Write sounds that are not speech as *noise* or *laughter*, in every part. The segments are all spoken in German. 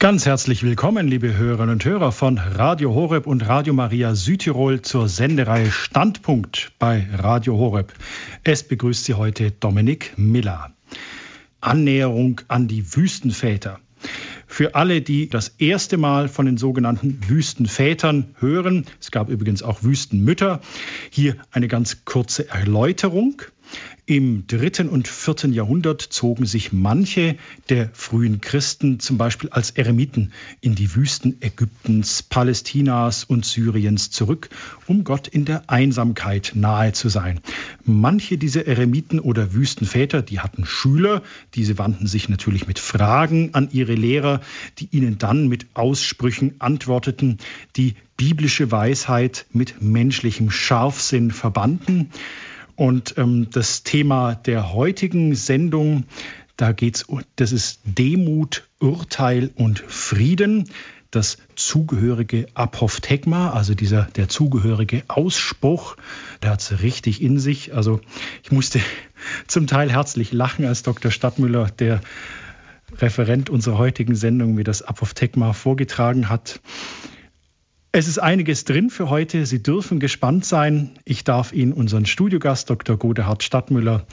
Ganz herzlich willkommen, liebe Hörerinnen und Hörer von Radio Horeb und Radio Maria Südtirol zur Sendereihe Standpunkt bei Radio Horeb. Es begrüßt Sie heute Dominik Miller. Annäherung an die Wüstenväter. Für alle, die das erste Mal von den sogenannten Wüstenvätern hören, es gab übrigens auch Wüstenmütter, hier eine ganz kurze Erläuterung. Im dritten und vierten Jahrhundert zogen sich manche der frühen Christen zum Beispiel als Eremiten in die Wüsten Ägyptens, Palästinas und Syriens zurück, um Gott in der Einsamkeit nahe zu sein. Manche dieser Eremiten oder Wüstenväter, die hatten Schüler, diese wandten sich natürlich mit Fragen an ihre Lehrer, die ihnen dann mit Aussprüchen antworteten, die biblische Weisheit mit menschlichem Scharfsinn verbanden. Und ähm, das Thema der heutigen Sendung, da geht's, das ist Demut, Urteil und Frieden. Das zugehörige Apophthegma, also dieser der zugehörige Ausspruch, der hat es richtig in sich. Also ich musste *laughs* zum Teil herzlich lachen, als Dr. Stadtmüller, der Referent unserer heutigen Sendung, mir das Apophthegma vorgetragen hat. Es ist einiges drin für heute. Sie dürfen gespannt sein. Ich darf Ihnen unseren Studiogast Dr. Godehard Stadtmüller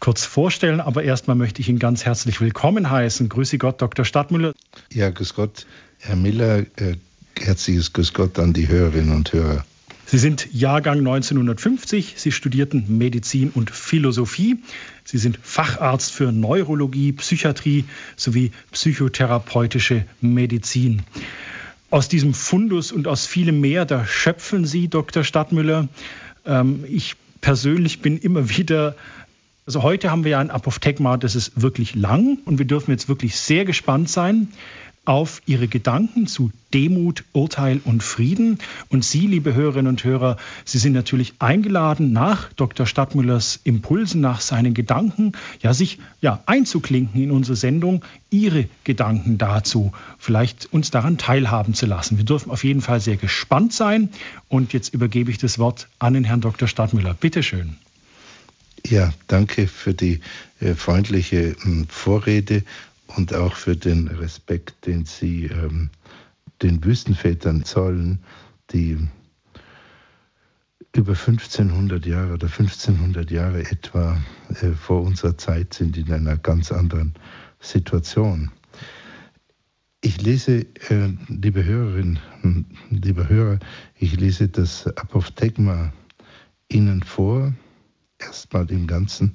kurz vorstellen. Aber erstmal möchte ich ihn ganz herzlich willkommen heißen. Grüße Gott, Dr. Stadtmüller. Ja, grüß Gott, Herr Miller. Äh, herzliches Grüß Gott an die Hörerinnen und Hörer. Sie sind Jahrgang 1950. Sie studierten Medizin und Philosophie. Sie sind Facharzt für Neurologie, Psychiatrie sowie psychotherapeutische Medizin. Aus diesem Fundus und aus vielem mehr, da schöpfen Sie, Dr. Stadtmüller. Ähm, ich persönlich bin immer *laughs* wieder also heute haben wir ja ein Apophthegma, das ist wirklich lang und wir dürfen jetzt wirklich sehr gespannt sein, auf Ihre Gedanken zu Demut, Urteil und Frieden. Und Sie, liebe Hörerinnen und Hörer, Sie sind natürlich eingeladen, nach Dr. Stadtmüllers Impulsen, nach seinen Gedanken, ja, sich ja, einzuklinken in unsere Sendung, Ihre Gedanken dazu, vielleicht uns daran teilhaben zu lassen. Wir dürfen auf jeden Fall sehr gespannt sein. Und jetzt übergebe ich das Wort an den Herrn Dr. Stadtmüller. Bitte schön. Ja, danke für die äh, freundliche äh, Vorrede und auch für den Respekt, den Sie ähm, den Wüstenvätern zollen, die über 1500 Jahre oder 1500 Jahre etwa äh, vor unserer Zeit sind in einer ganz anderen Situation. Ich lese, äh, liebe Hörerinnen, liebe Hörer, ich lese das Apophthegma Ihnen vor, erstmal im Ganzen,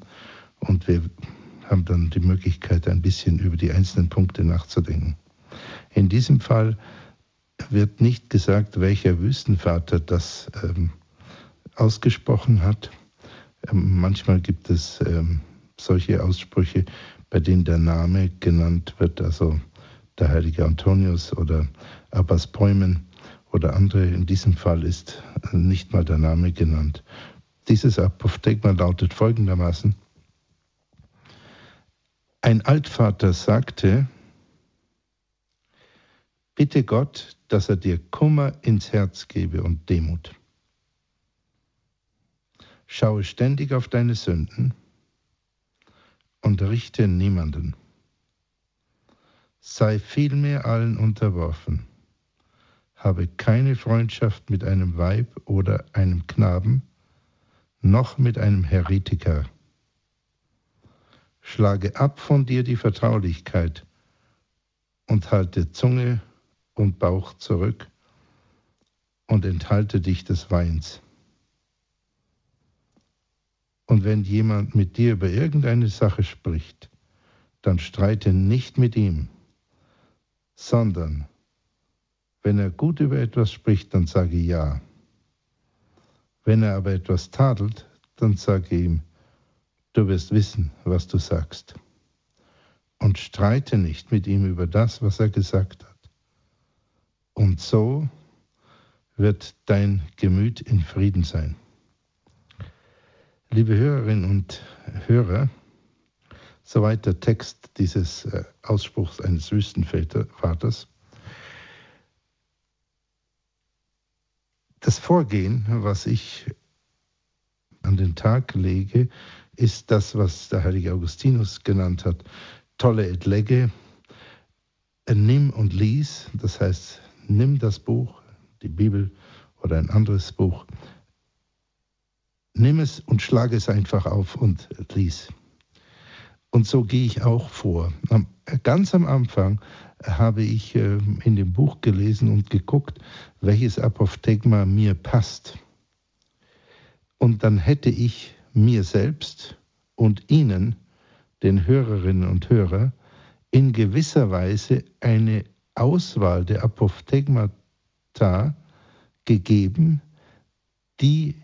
und wir haben dann die Möglichkeit, ein bisschen über die einzelnen Punkte nachzudenken. In diesem Fall wird nicht gesagt, welcher Wüstenvater das ähm, ausgesprochen hat. Ähm, manchmal gibt es ähm, solche Aussprüche, bei denen der Name genannt wird, also der heilige Antonius oder Abbas Bäumen oder andere. In diesem Fall ist nicht mal der Name genannt. Dieses Apophthegma lautet folgendermaßen: ein Altvater sagte, bitte Gott, dass er dir Kummer ins Herz gebe und Demut. Schaue ständig auf deine Sünden und richte niemanden. Sei vielmehr allen unterworfen. Habe keine Freundschaft mit einem Weib oder einem Knaben, noch mit einem Heretiker Schlage ab von dir die Vertraulichkeit und halte Zunge und Bauch zurück und enthalte dich des Weins. Und wenn jemand mit dir über irgendeine Sache spricht, dann streite nicht mit ihm, sondern wenn er gut über etwas spricht, dann sage ja. Wenn er aber etwas tadelt, dann sage ihm, Du wirst wissen, was du sagst. Und streite nicht mit ihm über das, was er gesagt hat. Und so wird dein Gemüt in Frieden sein. Liebe Hörerinnen und Hörer, soweit der Text dieses äh, Ausspruchs eines Wüstenvaters. Das Vorgehen, was ich an den Tag lege, ist das, was der heilige Augustinus genannt hat, tolle et lege. äh, nimm und lies, das heißt, nimm das Buch, die Bibel oder ein anderes Buch, nimm es und schlage es einfach auf und lies. Und so gehe ich auch vor. Ganz am Anfang habe ich äh, in dem Buch gelesen und geguckt, welches Apophthegma mir passt. Und dann hätte ich mir selbst und Ihnen, den Hörerinnen und Hörern, in gewisser Weise eine Auswahl der Apophthegmata gegeben, die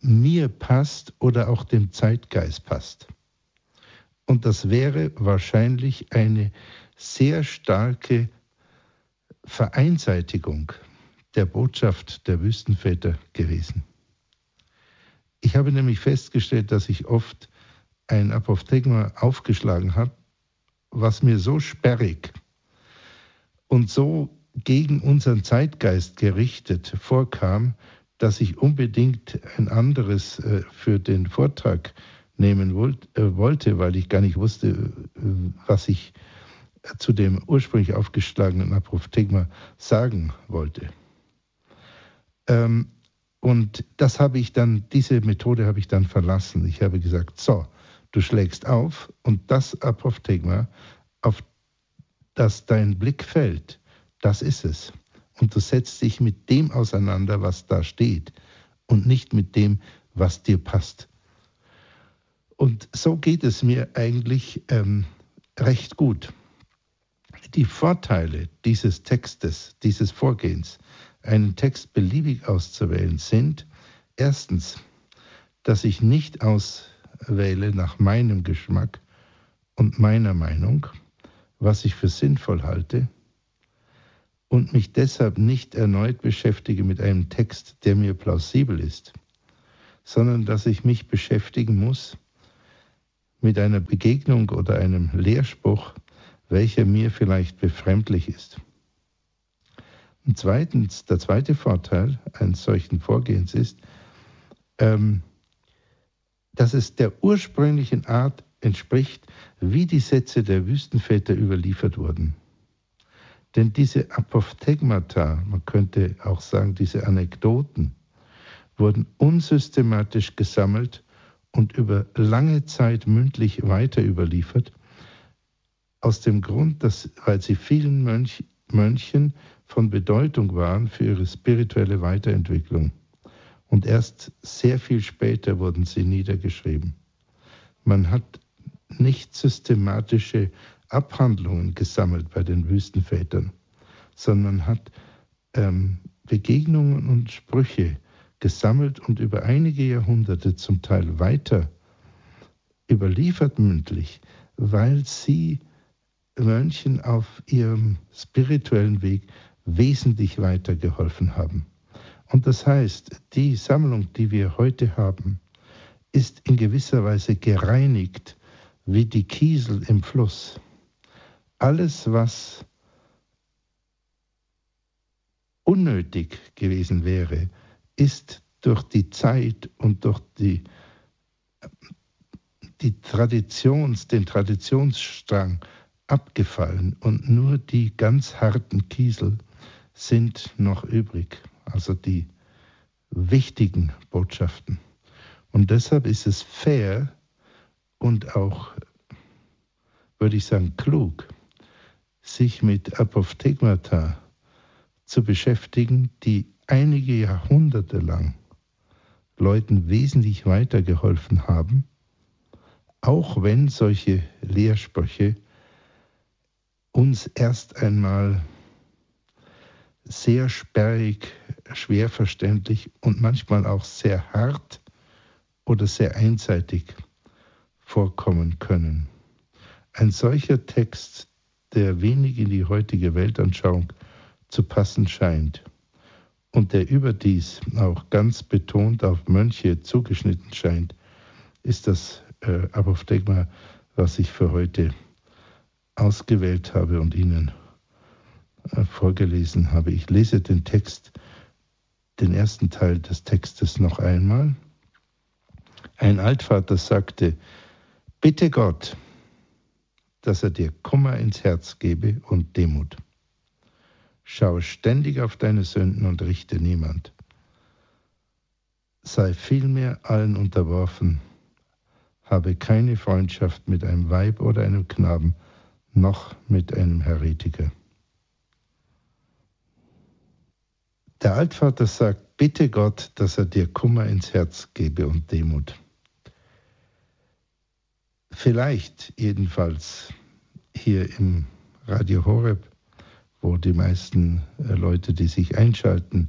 mir passt oder auch dem Zeitgeist passt. Und das wäre wahrscheinlich eine sehr starke Vereinseitigung der Botschaft der Wüstenväter gewesen. Ich habe nämlich festgestellt, dass ich oft ein Apophthegma aufgeschlagen habe, was mir so sperrig und so gegen unseren Zeitgeist gerichtet vorkam, dass ich unbedingt ein anderes äh, für den Vortrag nehmen äh, wollte, weil ich gar nicht wusste, äh, was ich zu dem ursprünglich aufgeschlagenen Apophthegma sagen wollte. Ähm, und das habe ich dann, diese Methode habe ich dann verlassen. Ich habe gesagt, so, du schlägst auf und das Apophthegma, auf das dein Blick fällt, das ist es. Und du setzt dich mit dem auseinander, was da steht und nicht mit dem, was dir passt. Und so geht es mir eigentlich ähm, recht gut. Die Vorteile dieses Textes, dieses Vorgehens, einen Text beliebig auszuwählen, sind erstens, dass ich nicht auswähle nach meinem Geschmack und meiner Meinung, was ich für sinnvoll halte, und mich deshalb nicht erneut beschäftige mit einem Text, der mir plausibel ist, sondern dass ich mich beschäftigen muss mit einer Begegnung oder einem Lehrspruch, welcher mir vielleicht befremdlich ist. Und zweitens, der zweite Vorteil eines solchen Vorgehens ist, ähm, dass es der ursprünglichen Art entspricht, wie die Sätze der Wüstenväter überliefert wurden. Denn diese Apophthegmata, man könnte auch sagen, diese Anekdoten, wurden unsystematisch gesammelt und über lange Zeit mündlich weiter überliefert, aus dem Grund, dass, weil sie vielen Mönch, Mönchen von Bedeutung waren für ihre spirituelle Weiterentwicklung. Und erst sehr viel später wurden sie niedergeschrieben. Man hat nicht systematische Abhandlungen gesammelt bei den Wüstenvätern, sondern man hat ähm, Begegnungen und Sprüche gesammelt und über einige Jahrhunderte zum Teil weiter überliefert mündlich, weil sie Mönchen auf ihrem spirituellen Weg wesentlich weitergeholfen haben. Und das heißt, die Sammlung, die wir heute haben, ist in gewisser Weise gereinigt wie die Kiesel im Fluss. Alles, was unnötig gewesen wäre, ist durch die Zeit und durch die, die Traditions, den Traditionsstrang abgefallen und nur die ganz harten Kiesel sind noch übrig, also die wichtigen Botschaften. Und deshalb ist es fair und auch, würde ich sagen, klug, sich mit Apophthegmata zu beschäftigen, die einige Jahrhunderte lang Leuten wesentlich weitergeholfen haben, auch wenn solche Lehrsprüche uns erst einmal sehr sperrig, schwer verständlich und manchmal auch sehr hart oder sehr einseitig vorkommen können. Ein solcher Text, der wenig in die heutige Weltanschauung zu passen scheint und der überdies auch ganz betont auf Mönche zugeschnitten scheint, ist das äh, Apophthegma, was ich für heute ausgewählt habe und Ihnen vorgelesen habe. Ich lese den Text, den ersten Teil des Textes noch einmal. Ein Altvater sagte, bitte Gott, dass er dir Kummer ins Herz gebe und Demut. Schau ständig auf deine Sünden und richte niemand. Sei vielmehr allen unterworfen, habe keine Freundschaft mit einem Weib oder einem Knaben, noch mit einem Heretiker. Der Altvater sagt, bitte Gott, dass er dir Kummer ins Herz gebe und Demut. Vielleicht jedenfalls hier im Radio Horeb, wo die meisten äh, Leute, die sich einschalten,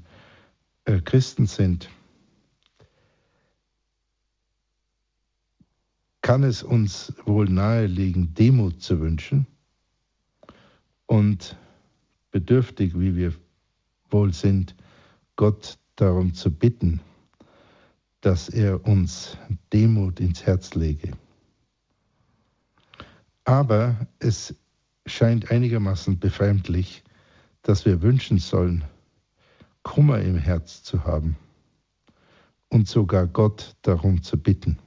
äh, Christen sind, kann es uns wohl naheliegen, Demut zu wünschen und bedürftig, wie wir wohl sind, Gott darum zu bitten, dass er uns Demut ins Herz lege. Aber es scheint einigermaßen befremdlich, dass wir wünschen sollen, Kummer im Herz zu haben und sogar Gott darum zu bitten.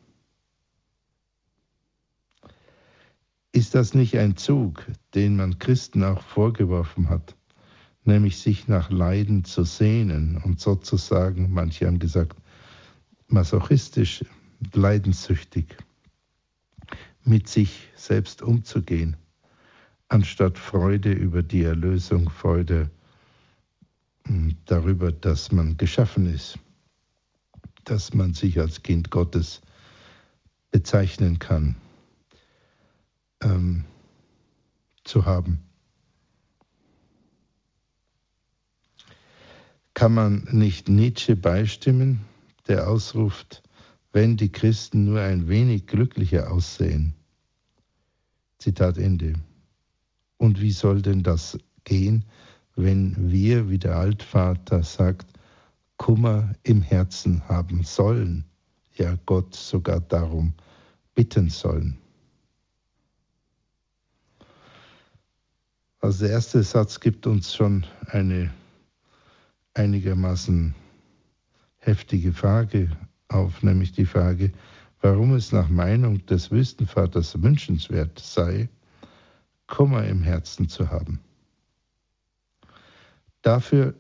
Ist das nicht ein Zug, den man Christen auch vorgeworfen hat, nämlich sich nach Leiden zu sehnen und sozusagen, manche haben gesagt, masochistisch, leidenssüchtig? mit sich selbst umzugehen, anstatt Freude über die Erlösung, Freude hm, darüber, dass man geschaffen ist, dass man sich als Kind Gottes bezeichnen kann, ähm, zu haben. Kann man nicht Nietzsche beistimmen, der ausruft, wenn die Christen nur ein wenig glücklicher aussehen. Zitat Ende. Und wie soll denn das gehen, wenn wir, wie der Altvater sagt, Kummer im Herzen haben sollen, ja Gott sogar darum bitten sollen? Also der erste Satz gibt uns schon eine einigermaßen heftige Frage auf, nämlich die Frage, warum es nach Meinung des Wüstenvaters wünschenswert sei, Kummer im Herzen zu haben. Dafür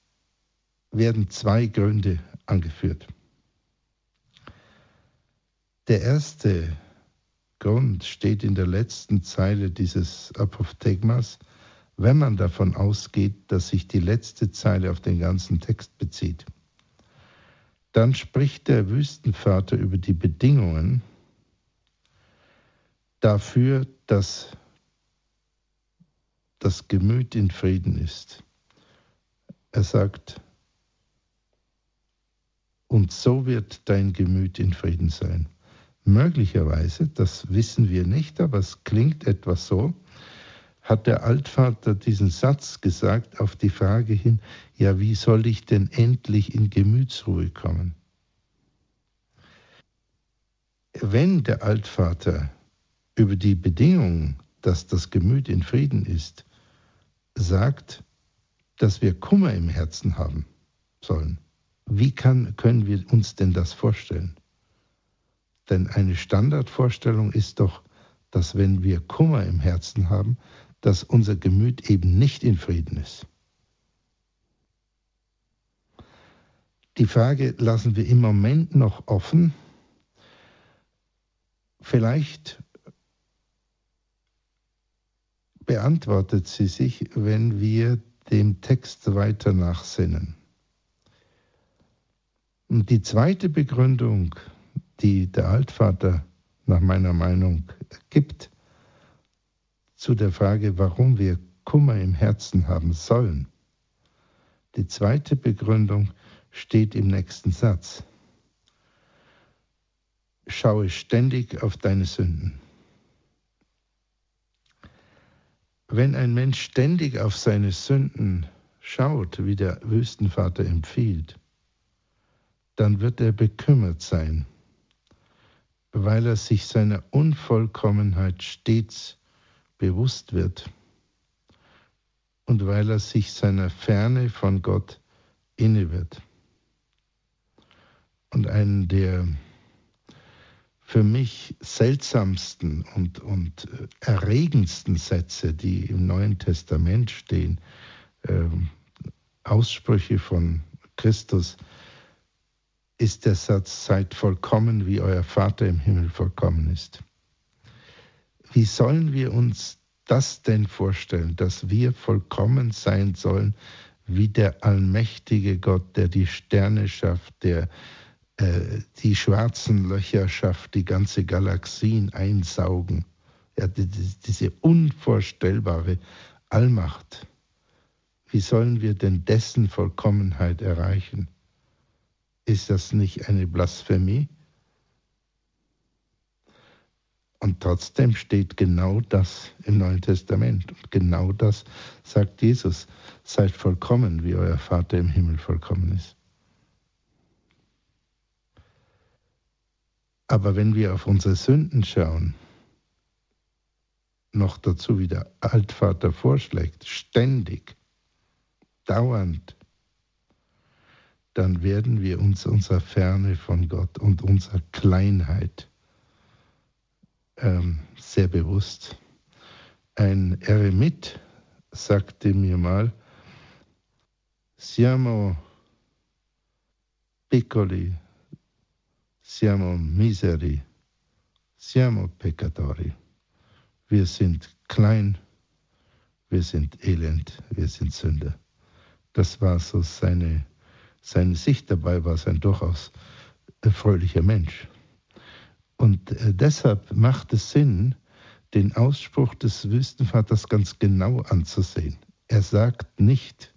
werden zwei Gründe angeführt. Der erste Grund steht in der letzten Zeile dieses Apophthegmas, wenn man davon ausgeht, dass sich die letzte Zeile auf den ganzen Text bezieht. Dann spricht der Wüstenvater über die Bedingungen dafür, dass das Gemüt in Frieden ist. Er sagt, und so wird dein Gemüt in Frieden sein. Möglicherweise, das wissen wir nicht, aber es klingt etwas so, hat der Altvater diesen Satz gesagt auf die Frage hin, ja, wie soll ich denn endlich in Gemütsruhe kommen? Wenn der Altvater über die Bedingungen, dass das Gemüt in Frieden ist, sagt, dass wir Kummer im Herzen haben sollen, wie kann, können wir uns denn das vorstellen? Denn eine Standardvorstellung ist doch, dass wenn wir Kummer im Herzen haben, dass unser Gemüt eben nicht in Frieden ist. Die Frage lassen wir im Moment noch offen. Vielleicht beantwortet sie sich, wenn wir dem Text weiter nachsinnen. Und die zweite Begründung, die der Altvater nach meiner Meinung gibt, zu der Frage, warum wir Kummer im Herzen haben sollen. Die zweite Begründung steht im nächsten Satz. Schaue ständig auf deine Sünden. Wenn ein Mensch ständig auf seine Sünden schaut, wie der Wüstenvater empfiehlt, dann wird er bekümmert sein, weil er sich seiner Unvollkommenheit stets bewusst wird und weil er sich seiner Ferne von Gott inne wird. Und einen der für mich seltsamsten und, und äh, erregendsten Sätze, die im Neuen Testament stehen, ähm, Aussprüche von Christus, ist der Satz, seid vollkommen, wie euer Vater im Himmel vollkommen ist. Wie sollen wir uns das denn vorstellen, dass wir vollkommen sein sollen, wie der allmächtige Gott, der die Sterne schafft, der äh, die schwarzen Löcher schafft, die ganze Galaxien einsaugen. Ja, die, die, diese unvorstellbare Allmacht. Wie sollen wir denn dessen Vollkommenheit erreichen? Ist das nicht eine Blasphemie? Und trotzdem steht genau das im Neuen Testament. Und genau das sagt Jesus. Seid vollkommen, wie euer Vater im Himmel vollkommen ist. Aber wenn wir auf unsere Sünden schauen, noch dazu wie der Altvater vorschlägt, ständig, dauernd, dann werden wir uns unserer Ferne von Gott und unserer Kleinheit ähm, sehr bewusst. Ein Eremit sagte mir mal, siamo piccoli, siamo miseri, siamo peccatori. Wir sind klein, wir sind elend, wir sind Sünder. Das war so seine, seine Sicht dabei, war sein durchaus erfreulicher Mensch. Und äh, deshalb macht es Sinn, den Ausspruch des Wüstenvaters ganz genau anzusehen. Er sagt nicht,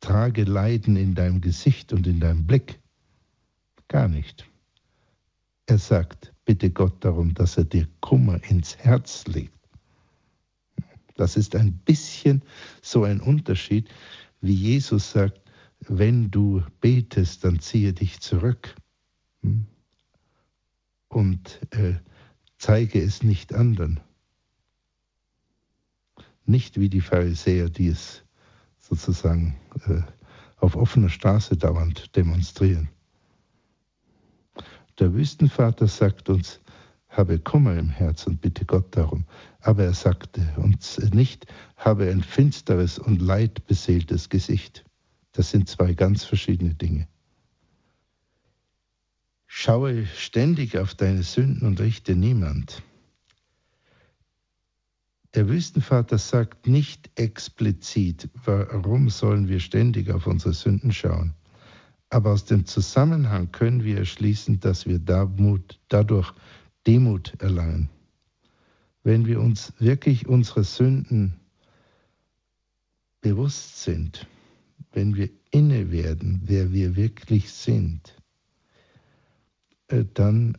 trage Leiden in deinem Gesicht und in deinem Blick. Gar nicht. Er sagt, bitte Gott darum, dass er dir Kummer ins Herz legt. Das ist ein bisschen so ein Unterschied, wie Jesus sagt, wenn du betest, dann ziehe dich zurück. Hm? Und äh, zeige es nicht anderen. Nicht wie die Pharisäer, die es sozusagen äh, auf offener Straße dauernd demonstrieren. Der Wüstenvater sagt uns, habe Kummer im Herz und bitte Gott darum. Aber er sagte uns nicht, habe ein finsteres und leidbeseeltes Gesicht. Das sind zwei ganz verschiedene Dinge. Schaue ständig auf deine Sünden und richte niemand. Der Wüstenvater sagt nicht explizit, warum sollen wir ständig auf unsere Sünden schauen. Aber aus dem Zusammenhang können wir erschließen, dass wir dadurch Demut erlangen. Wenn wir uns wirklich unserer Sünden bewusst sind, wenn wir inne werden, wer wir wirklich sind, dann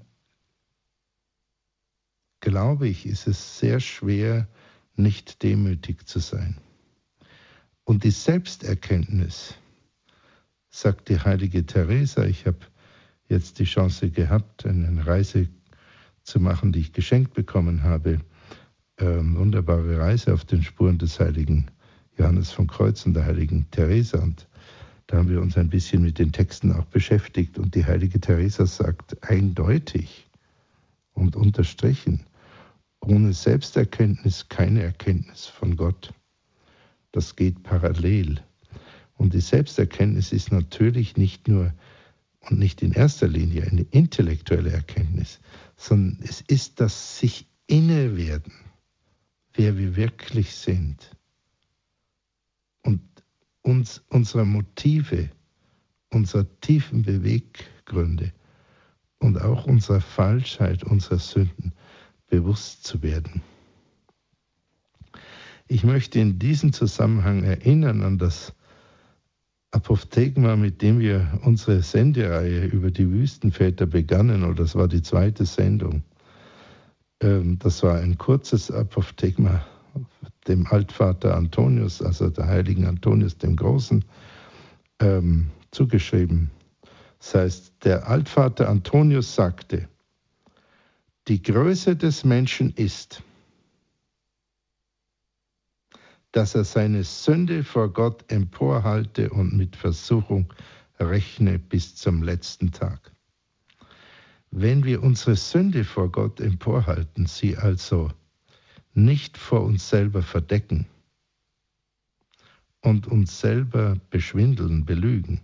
glaube ich, ist es sehr schwer, nicht demütig zu sein. Und die Selbsterkenntnis, sagt die heilige Teresa, ich habe jetzt die Chance gehabt, eine Reise zu machen, die ich geschenkt bekommen habe, ähm, wunderbare Reise auf den Spuren des heiligen Johannes von Kreuz und der heiligen Teresa. Und da haben wir uns ein bisschen mit den Texten auch beschäftigt und die heilige Teresa sagt eindeutig und unterstrichen, ohne Selbsterkenntnis keine Erkenntnis von Gott. Das geht parallel. Und die Selbsterkenntnis ist natürlich nicht nur und nicht in erster Linie eine intellektuelle Erkenntnis, sondern es ist das sich innewerden, wer wir wirklich sind uns unserer Motive, unserer tiefen Beweggründe und auch unserer Falschheit, unserer Sünden bewusst zu werden. Ich möchte in diesem Zusammenhang erinnern an das Apophthegma, mit dem wir unsere Sendereihe über die Wüstenväter begannen, oder das war die zweite Sendung. Ähm, das war ein kurzes Apophthegma dem Altvater Antonius, also der heiligen Antonius dem Großen, ähm, zugeschrieben. Das heißt, der Altvater Antonius sagte, die Größe des Menschen ist, dass er seine Sünde vor Gott emporhalte und mit Versuchung rechne bis zum letzten Tag. Wenn wir unsere Sünde vor Gott emporhalten, sie also nicht vor uns selber verdecken und uns selber beschwindeln, belügen,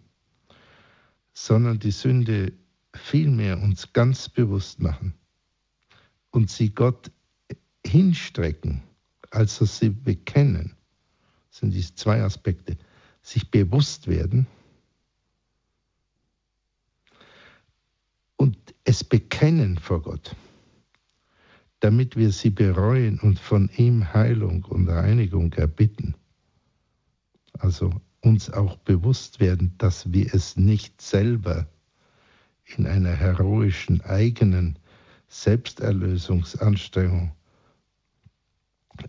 sondern die Sünde vielmehr uns ganz bewusst machen und sie Gott hinstrecken, also sie bekennen, sind diese zwei Aspekte, sich bewusst werden und es bekennen vor Gott, damit wir sie bereuen und von ihm Heilung und Reinigung erbitten. Also uns auch bewusst werden, dass wir es nicht selber in einer heroischen eigenen Selbsterlösungsanstrengung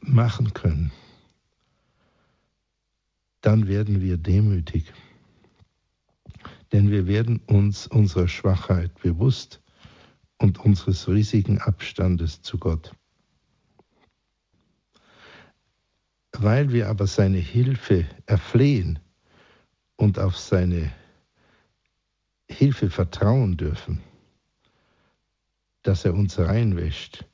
machen können, dann werden wir demütig. Denn wir werden uns unserer Schwachheit bewusst und unseres riesigen Abstandes zu Gott. Weil wir aber seine Hilfe erflehen und auf seine Hilfe vertrauen dürfen, dass er uns reinwäscht,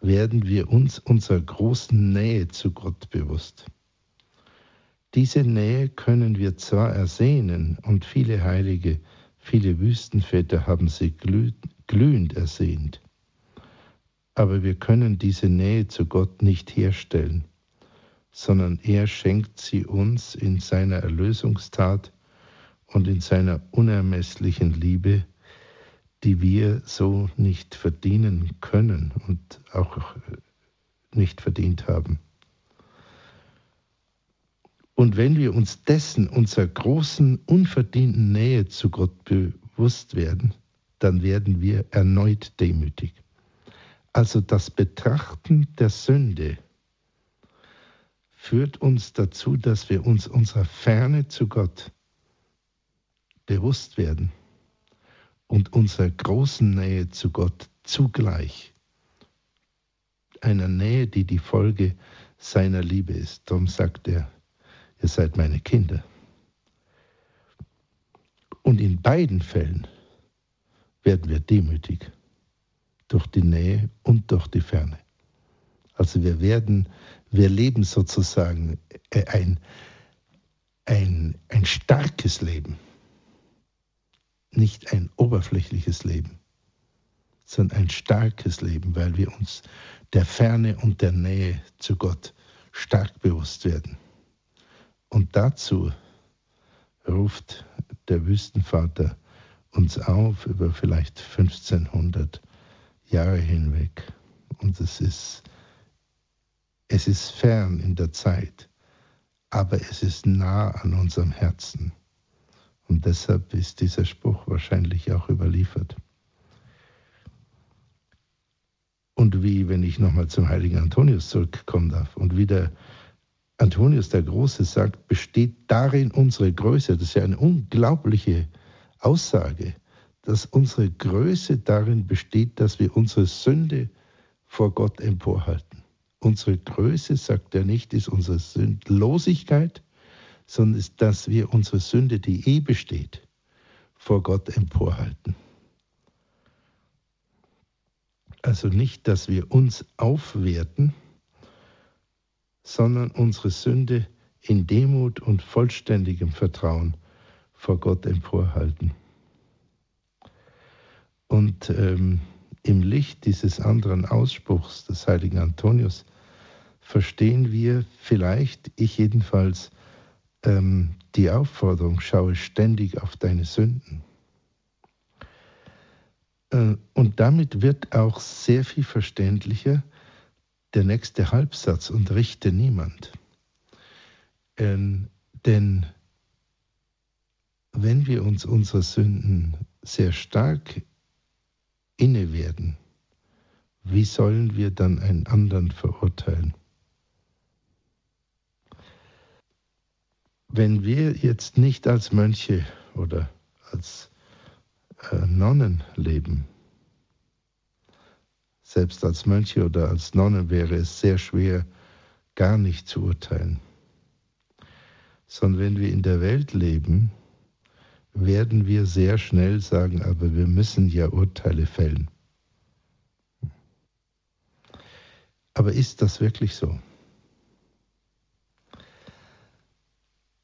werden wir uns unserer großen Nähe zu Gott bewusst. Diese Nähe können wir zwar ersehnen, und viele Heilige, viele Wüstenväter haben sie glühend ersehnt, aber wir können diese Nähe zu Gott nicht herstellen, sondern er schenkt sie uns in seiner Erlösungstat und in seiner unermesslichen Liebe, die wir so nicht verdienen können und auch nicht verdient haben. Und wenn wir uns dessen unserer großen, unverdienten Nähe zu Gott bewusst werden, dann werden wir erneut demütig. Also das Betrachten der Sünde führt uns dazu, dass wir uns unserer Ferne zu Gott bewusst werden und unserer großen Nähe zu Gott zugleich. Einer Nähe, die die Folge seiner Liebe ist. Darum sagt er, ihr seid meine Kinder. Und in beiden Fällen werden wir demütig durch die Nähe und durch die Ferne. Also wir werden, wir leben sozusagen ein, ein, ein starkes Leben, nicht ein oberflächliches Leben, sondern ein starkes Leben, weil wir uns der Ferne und der Nähe zu Gott stark bewusst werden. Und dazu ruft der Wüstenvater uns auf über vielleicht 1500 Jahre hinweg. Und es ist, es ist fern in der Zeit, aber es ist nah an unserem Herzen. Und deshalb ist dieser Spruch wahrscheinlich auch überliefert. Und wie, wenn ich nochmal zum heiligen Antonius zurückkommen darf, und wie der Antonius der Große sagt, besteht darin unsere Größe. Das ist ja eine unglaubliche Aussage, dass unsere Größe darin besteht, dass wir unsere Sünde vor Gott emporhalten. Unsere Größe, sagt er nicht, ist unsere Sündlosigkeit, sondern ist, dass wir unsere Sünde, die eh besteht, vor Gott emporhalten. Also nicht, dass wir uns aufwerten, sondern unsere Sünde in Demut und vollständigem Vertrauen vor Gott emporhalten. Und ähm, im Licht dieses anderen Ausspruchs des heiligen Antonius verstehen wir vielleicht, ich jedenfalls, ähm, die Aufforderung, schaue ständig auf deine Sünden. Äh, und damit wird auch sehr viel verständlicher, der nächste Halbsatz und richte niemand. Ähm, denn wenn wir uns unserer Sünden sehr stark inne werden, wie sollen wir dann einen anderen verurteilen? Wenn wir jetzt nicht als Mönche oder als äh, Nonnen leben, selbst als Mönche oder als Nonne wäre es sehr schwer, gar nicht zu urteilen. Sondern wenn wir in der Welt leben, werden wir sehr schnell sagen, aber wir müssen ja Urteile fällen. Aber ist das wirklich so?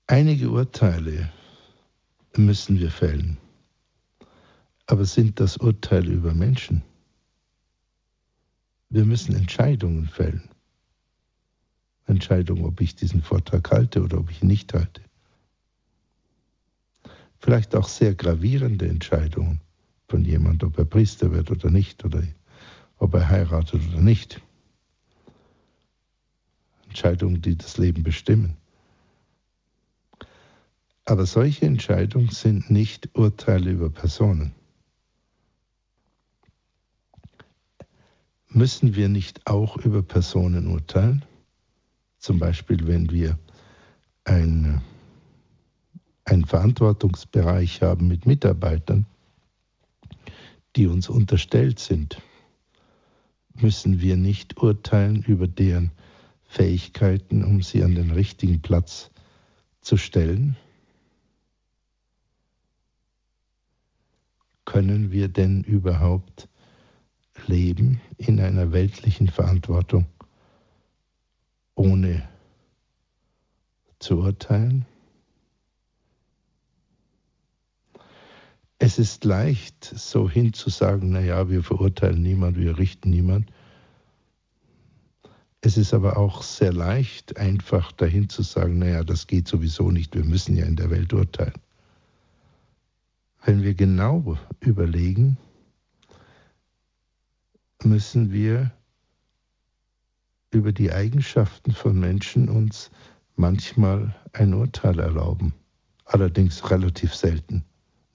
Einige Urteile müssen wir fällen. Aber sind das Urteile über Menschen? Wir müssen Entscheidungen fällen. Entscheidung, ob ich diesen Vortrag halte oder ob ich ihn nicht halte. Vielleicht auch sehr gravierende Entscheidungen von jemand, ob er Priester wird oder nicht, oder ob er heiratet oder nicht. Entscheidungen, die das Leben bestimmen. Aber solche Entscheidungen sind nicht Urteile über Personen. Müssen wir nicht auch über Personen urteilen? Zum Beispiel, wenn wir ein, einen Verantwortungsbereich haben mit Mitarbeitern, die uns unterstellt sind, müssen wir nicht urteilen über deren Fähigkeiten, um sie an den richtigen Platz zu stellen? Können wir denn überhaupt leben in einer weltlichen Verantwortung, ohne zu urteilen? Es ist leicht, so hinzusagen, naja, wir verurteilen niemand, wir richten niemand. Es ist aber auch sehr leicht, einfach dahin zu sagen, naja, das geht sowieso nicht, wir müssen ja in der Welt urteilen. Wenn wir genau überlegen, müssen wir über die Eigenschaften von Menschen uns manchmal ein Urteil erlauben. Allerdings relativ selten.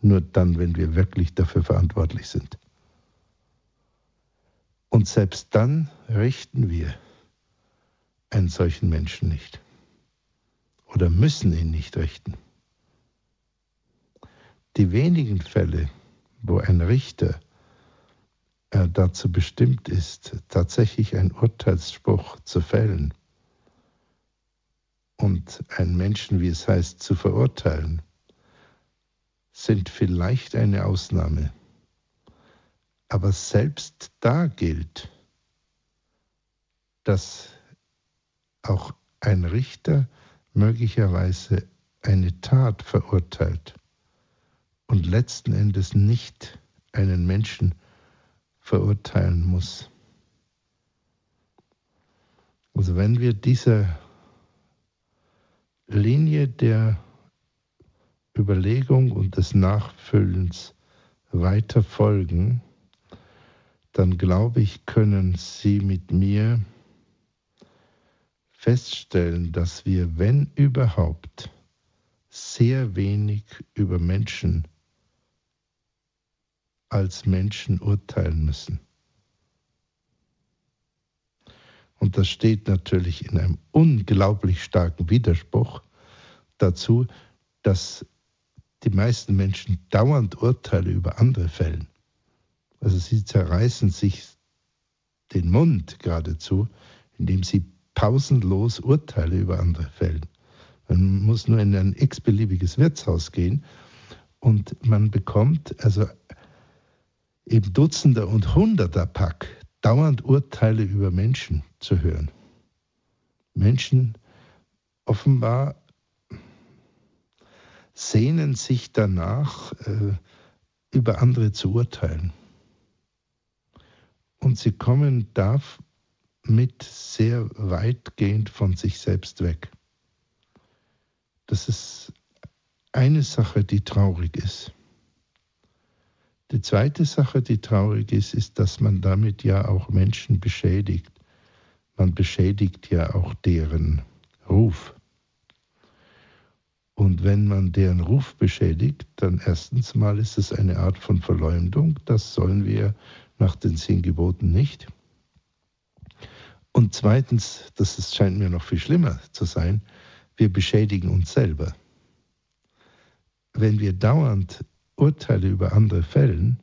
Nur dann, wenn wir wirklich dafür verantwortlich sind. Und selbst dann richten wir einen solchen Menschen nicht oder müssen ihn nicht richten. Die wenigen Fälle, wo ein Richter äh, dazu bestimmt ist, tatsächlich einen Urteilsspruch zu fällen und einen Menschen, wie es heißt, zu verurteilen, sind vielleicht eine Ausnahme. Aber selbst da gilt, dass auch ein Richter möglicherweise eine Tat verurteilt und letzten Endes nicht einen Menschen verurteilen muss. Also wenn wir dieser Linie der Überlegung und des Nachfüllens weiter folgen, dann glaube ich, können Sie mit mir feststellen, dass wir, wenn überhaupt, sehr wenig über Menschen als Menschen urteilen müssen. Und das steht natürlich in einem unglaublich starken Widerspruch dazu, dass die meisten Menschen dauernd Urteile über andere fällen. Also sie zerreißen sich den Mund geradezu, indem sie pausenlos Urteile über andere fällen. Man muss nur in ein x-beliebiges Wirtshaus gehen und man bekommt also eben Dutzender und Hunderter Pack dauernd Urteile über Menschen zu hören. Menschen offenbar sehnen sich danach, äh, über andere zu urteilen. Und sie kommen damit sehr weitgehend von sich selbst weg. Das ist eine Sache, die traurig ist. Die zweite Sache, die traurig ist, ist, dass man damit ja auch Menschen beschädigt. Man beschädigt ja auch deren Ruf. Und wenn man deren Ruf beschädigt, dann erstens mal ist es eine Art von Verleumdung. Das sollen wir nach den zehn Geboten nicht. Und zweitens, das ist, scheint mir noch viel schlimmer zu sein, wir beschädigen uns selber. Wenn wir dauernd Urteile über andere fällen,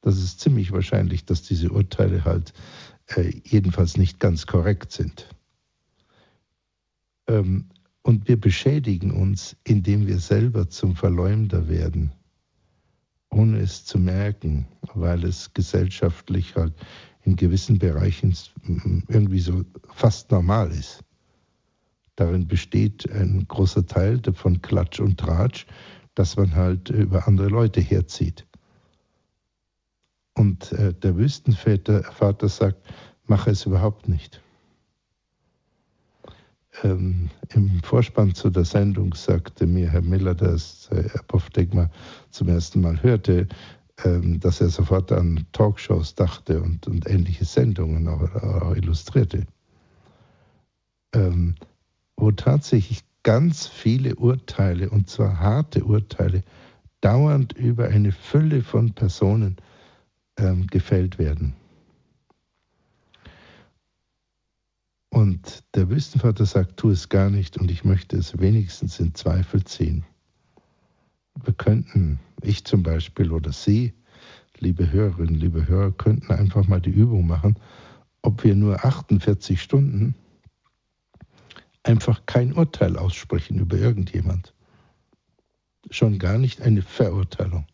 das ist ziemlich wahrscheinlich, dass diese Urteile halt äh, jedenfalls nicht ganz korrekt sind. Ähm, und wir beschädigen uns, indem wir selber zum Verleumder werden ohne es zu merken, weil es gesellschaftlich halt in gewissen Bereichen irgendwie so fast normal ist. Darin besteht ein großer Teil von Klatsch und Tratsch, dass man halt über andere Leute herzieht. Und äh, der Wüstenvater Vater sagt, mache es überhaupt nicht. Ähm, Im Vorspann zu der Sendung sagte mir Herr Miller, dass Herr Pofdegma zum ersten Mal hörte, ähm, dass er sofort an Talkshows dachte und, und ähnliche Sendungen auch, auch illustrierte, ähm, wo tatsächlich ganz viele Urteile, und zwar harte Urteile, dauernd über eine Fülle von Personen ähm, gefällt werden. Und der Wüstenvater sagt, tu es gar nicht und ich möchte es wenigstens in Zweifel ziehen. Wir könnten, ich zum Beispiel oder Sie, liebe Hörerinnen, liebe Hörer, könnten einfach mal die Übung machen, ob wir nur 48 Stunden einfach kein Urteil aussprechen über irgendjemand. Schon gar nicht eine Verurteilung.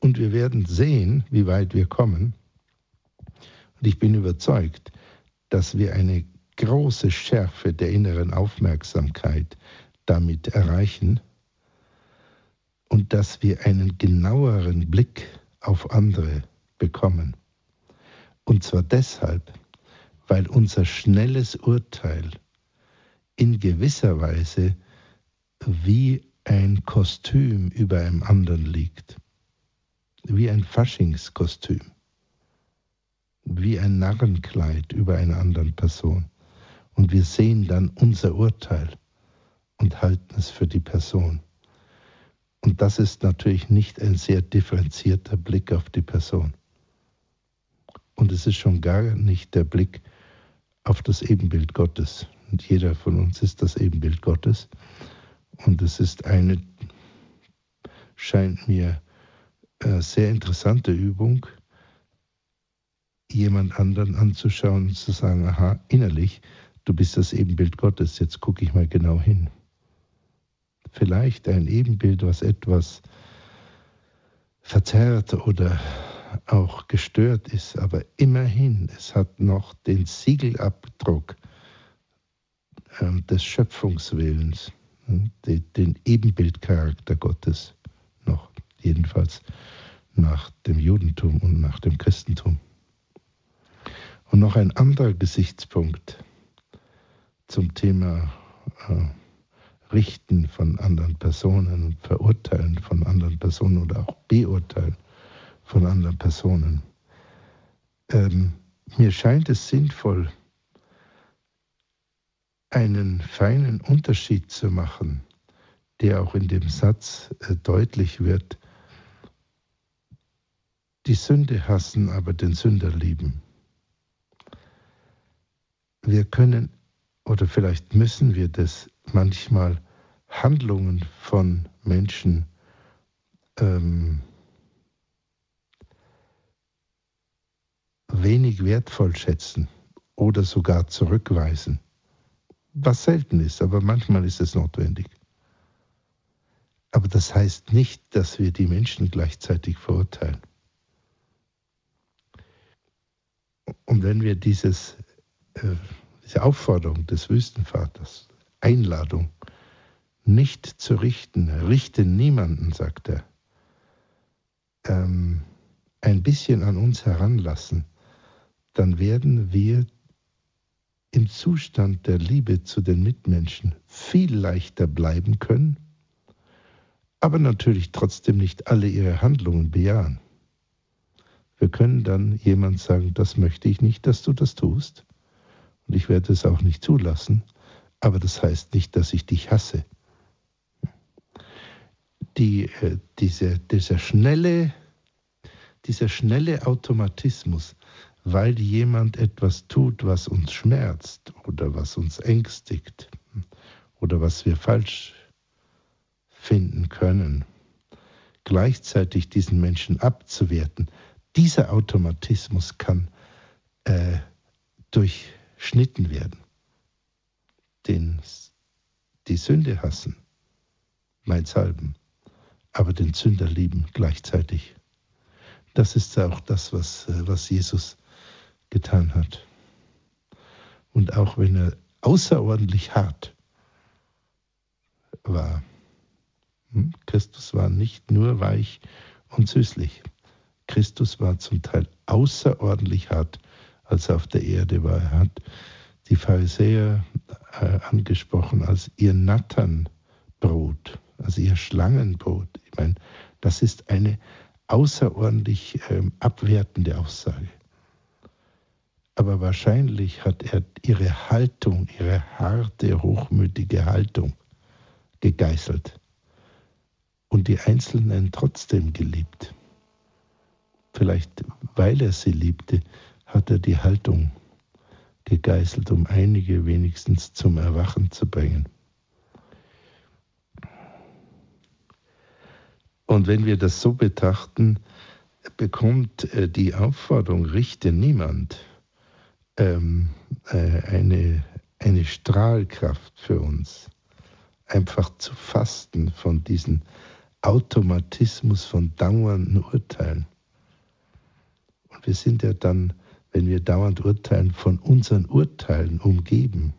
Und wir werden sehen, wie weit wir kommen. Und ich bin überzeugt, dass wir eine große Schärfe der inneren Aufmerksamkeit damit erreichen und dass wir einen genaueren Blick auf andere bekommen. Und zwar deshalb, weil unser schnelles Urteil in gewisser Weise wie ein Kostüm über einem anderen liegt, wie ein Faschingskostüm wie ein Narrenkleid über einer anderen Person. Und wir sehen dann unser Urteil und halten es für die Person. Und das ist natürlich nicht ein sehr differenzierter Blick auf die Person. Und es ist schon gar nicht der Blick auf das Ebenbild Gottes. Und jeder von uns ist das Ebenbild Gottes. Und es ist eine, scheint mir, äh, sehr interessante Übung, jemand anderen anzuschauen und zu sagen, aha, innerlich, du bist das Ebenbild Gottes, jetzt gucke ich mal genau hin. Vielleicht ein Ebenbild, was etwas verzerrt oder auch gestört ist, aber immerhin, es hat noch den Siegelabdruck äh, des Schöpfungswillens, den, den Ebenbildcharakter Gottes noch, jedenfalls nach dem Judentum und nach dem Christentum. Und noch ein anderer Gesichtspunkt zum Thema äh, Richten von anderen Personen Verurteilen von anderen Personen oder auch Beurteilen von anderen Personen. Ähm, mir scheint es sinnvoll, einen feinen Unterschied zu machen, der auch in dem Satz äh, deutlich wird, die Sünde hassen, aber den Sünder lieben wir können oder vielleicht müssen wir das manchmal Handlungen von Menschen ähm, wenig wertvoll schätzen oder sogar zurückweisen. Was selten ist, aber manchmal ist es notwendig. Aber das heißt nicht, dass wir die Menschen gleichzeitig verurteilen. Und wenn wir dieses diese Aufforderung des Wüstenvaters, Einladung, nicht zu richten, richte niemanden, sagt er, ähm, ein bisschen an uns heranlassen, dann werden wir im Zustand der Liebe zu den Mitmenschen viel leichter bleiben können, aber natürlich trotzdem nicht alle ihre Handlungen bejahen. Wir können dann jemand sagen, das möchte ich nicht, dass du das tust. Und ich werde es auch nicht zulassen. Aber das heißt nicht, dass ich dich hasse. Die, äh, diese, dieser, schnelle, dieser schnelle Automatismus, weil jemand etwas tut, was uns schmerzt oder was uns ängstigt oder was wir falsch finden können, gleichzeitig diesen Menschen abzuwerten, dieser Automatismus kann äh, durch geschnitten werden. Den, die Sünde hassen, meinethalben, aber den Sünder lieben gleichzeitig. Das ist auch das, was, was Jesus getan hat. Und auch wenn er außerordentlich hart war, hm, Christus war nicht nur weich und süßlich. Christus war zum Teil außerordentlich hart, als er auf der Erde war. Er hat die Pharisäer äh, angesprochen als ihr Natternbrot, also ihr Schlangenbrot. Ich meine, das ist eine außerordentlich ähm, abwertende Aussage. Aber wahrscheinlich hat er ihre Haltung, ihre harte, hochmütige Haltung gegeißelt und die Einzelnen trotzdem geliebt. Vielleicht weil er sie liebte, hat er die Haltung gegeißelt, um einige wenigstens zum Erwachen zu bringen. Und wenn wir das so betrachten, bekommt äh, die Aufforderung, richte niemand, ähm, äh, eine, eine Strahlkraft für uns. Einfach zu fasten von diesem Automatismus von dauernden Urteilen. Und wir sind ja dann, wenn wir dauernd urteilen, von unseren Urteilen umgeben,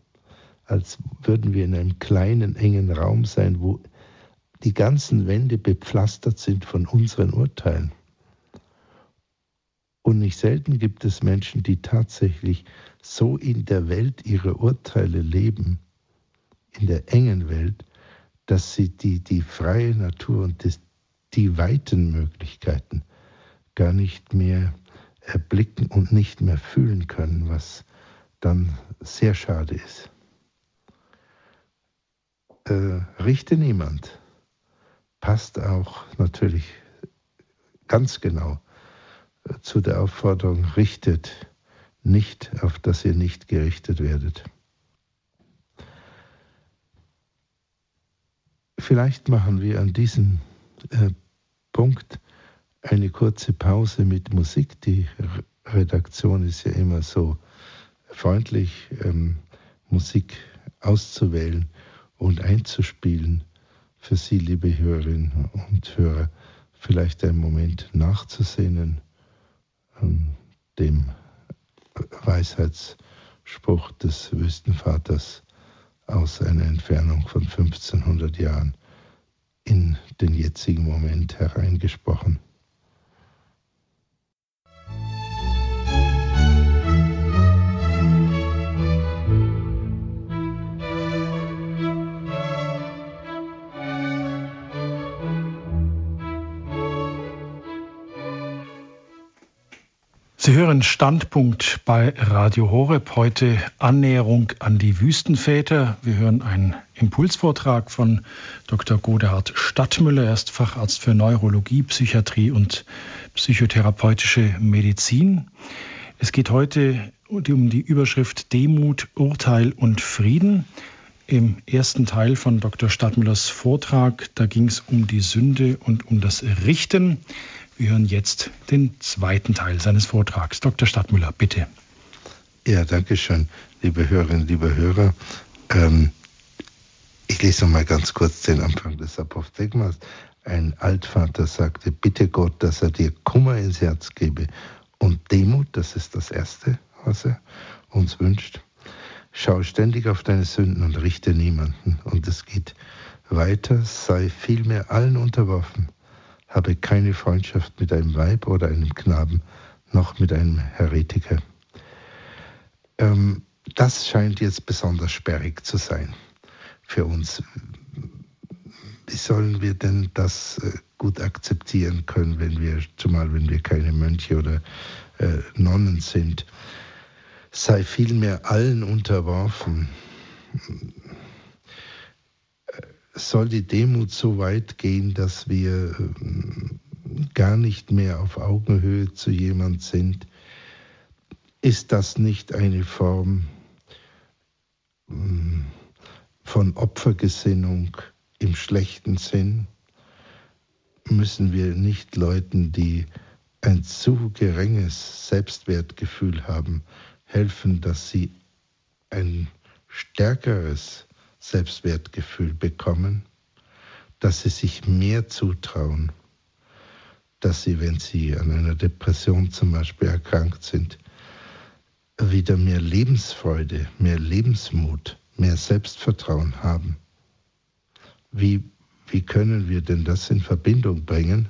als würden wir in einem kleinen, engen Raum sein, wo die ganzen Wände bepflastert sind von unseren Urteilen. Und nicht selten gibt es Menschen, die tatsächlich so in der Welt ihre Urteile leben, in der engen Welt, dass sie die, die freie Natur und das, die weiten Möglichkeiten gar nicht mehr erblicken und nicht mehr fühlen können, was dann sehr schade ist. Äh, richte niemand passt auch natürlich ganz genau äh, zu der Aufforderung, richtet nicht, auf dass ihr nicht gerichtet werdet. Vielleicht machen wir an diesem äh, Punkt eine kurze Pause mit Musik. Die Redaktion ist ja immer so freundlich, ähm, Musik auszuwählen und einzuspielen für Sie, liebe Hörerinnen und Hörer, vielleicht einen Moment nachzusehnen an dem Weisheitsspruch des Wüstenvaters aus einer Entfernung von 1500 Jahren in den jetzigen Moment hereingesprochen. Sie hören Standpunkt bei Radio Horeb. Heute Annäherung an die Wüstenväter. Wir hören einen Impulsvortrag von Dr. Godehard Stadtmüller. Er ist Facharzt für Neurologie, Psychiatrie und psychotherapeutische Medizin. Es geht heute um die Überschrift Demut, Urteil und Frieden. Im ersten Teil von Dr. Stadtmüllers Vortrag, da ging es um die Sünde und um das Richten. Wir hören jetzt den zweiten Teil seines Vortrags. Dr. Stadtmüller, bitte. Ja, danke schön, liebe Hörerinnen, liebe Hörer. Ähm, ich lese noch mal ganz kurz den Anfang des Apophthegmas. Ein Altvater sagte, bitte Gott, dass er dir Kummer ins Herz gebe und Demut, das ist das Erste, was er uns wünscht. Schau ständig auf deine Sünden und richte niemanden. Und es geht weiter, sei vielmehr allen unterworfen habe keine Freundschaft mit einem Weib oder einem Knaben, noch mit einem Heretiker. Ähm, das scheint jetzt besonders sperrig zu sein für uns. Wie sollen wir denn das äh, gut akzeptieren können, wenn wir, zumal wenn wir keine Mönche oder äh, Nonnen sind? Sei vielmehr allen unterworfen soll die Demut so weit gehen, dass wir ähm, gar nicht mehr auf Augenhöhe zu jemand sind? Ist das nicht eine Form ähm, von Opfergesinnung im schlechten Sinn? Müssen wir nicht Leuten, die ein zu geringes Selbstwertgefühl haben, helfen, dass sie ein stärkeres Selbstwertgefühl bekommen. dass sie sich mehr zutrauen, dass sie, wenn sie an einer Depression zum Beispiel erkrankt sind, wieder mehr Lebensfreude, mehr Lebensmut, mehr Selbstvertrauen haben. Wie, wie können wir denn das in Verbindung bringen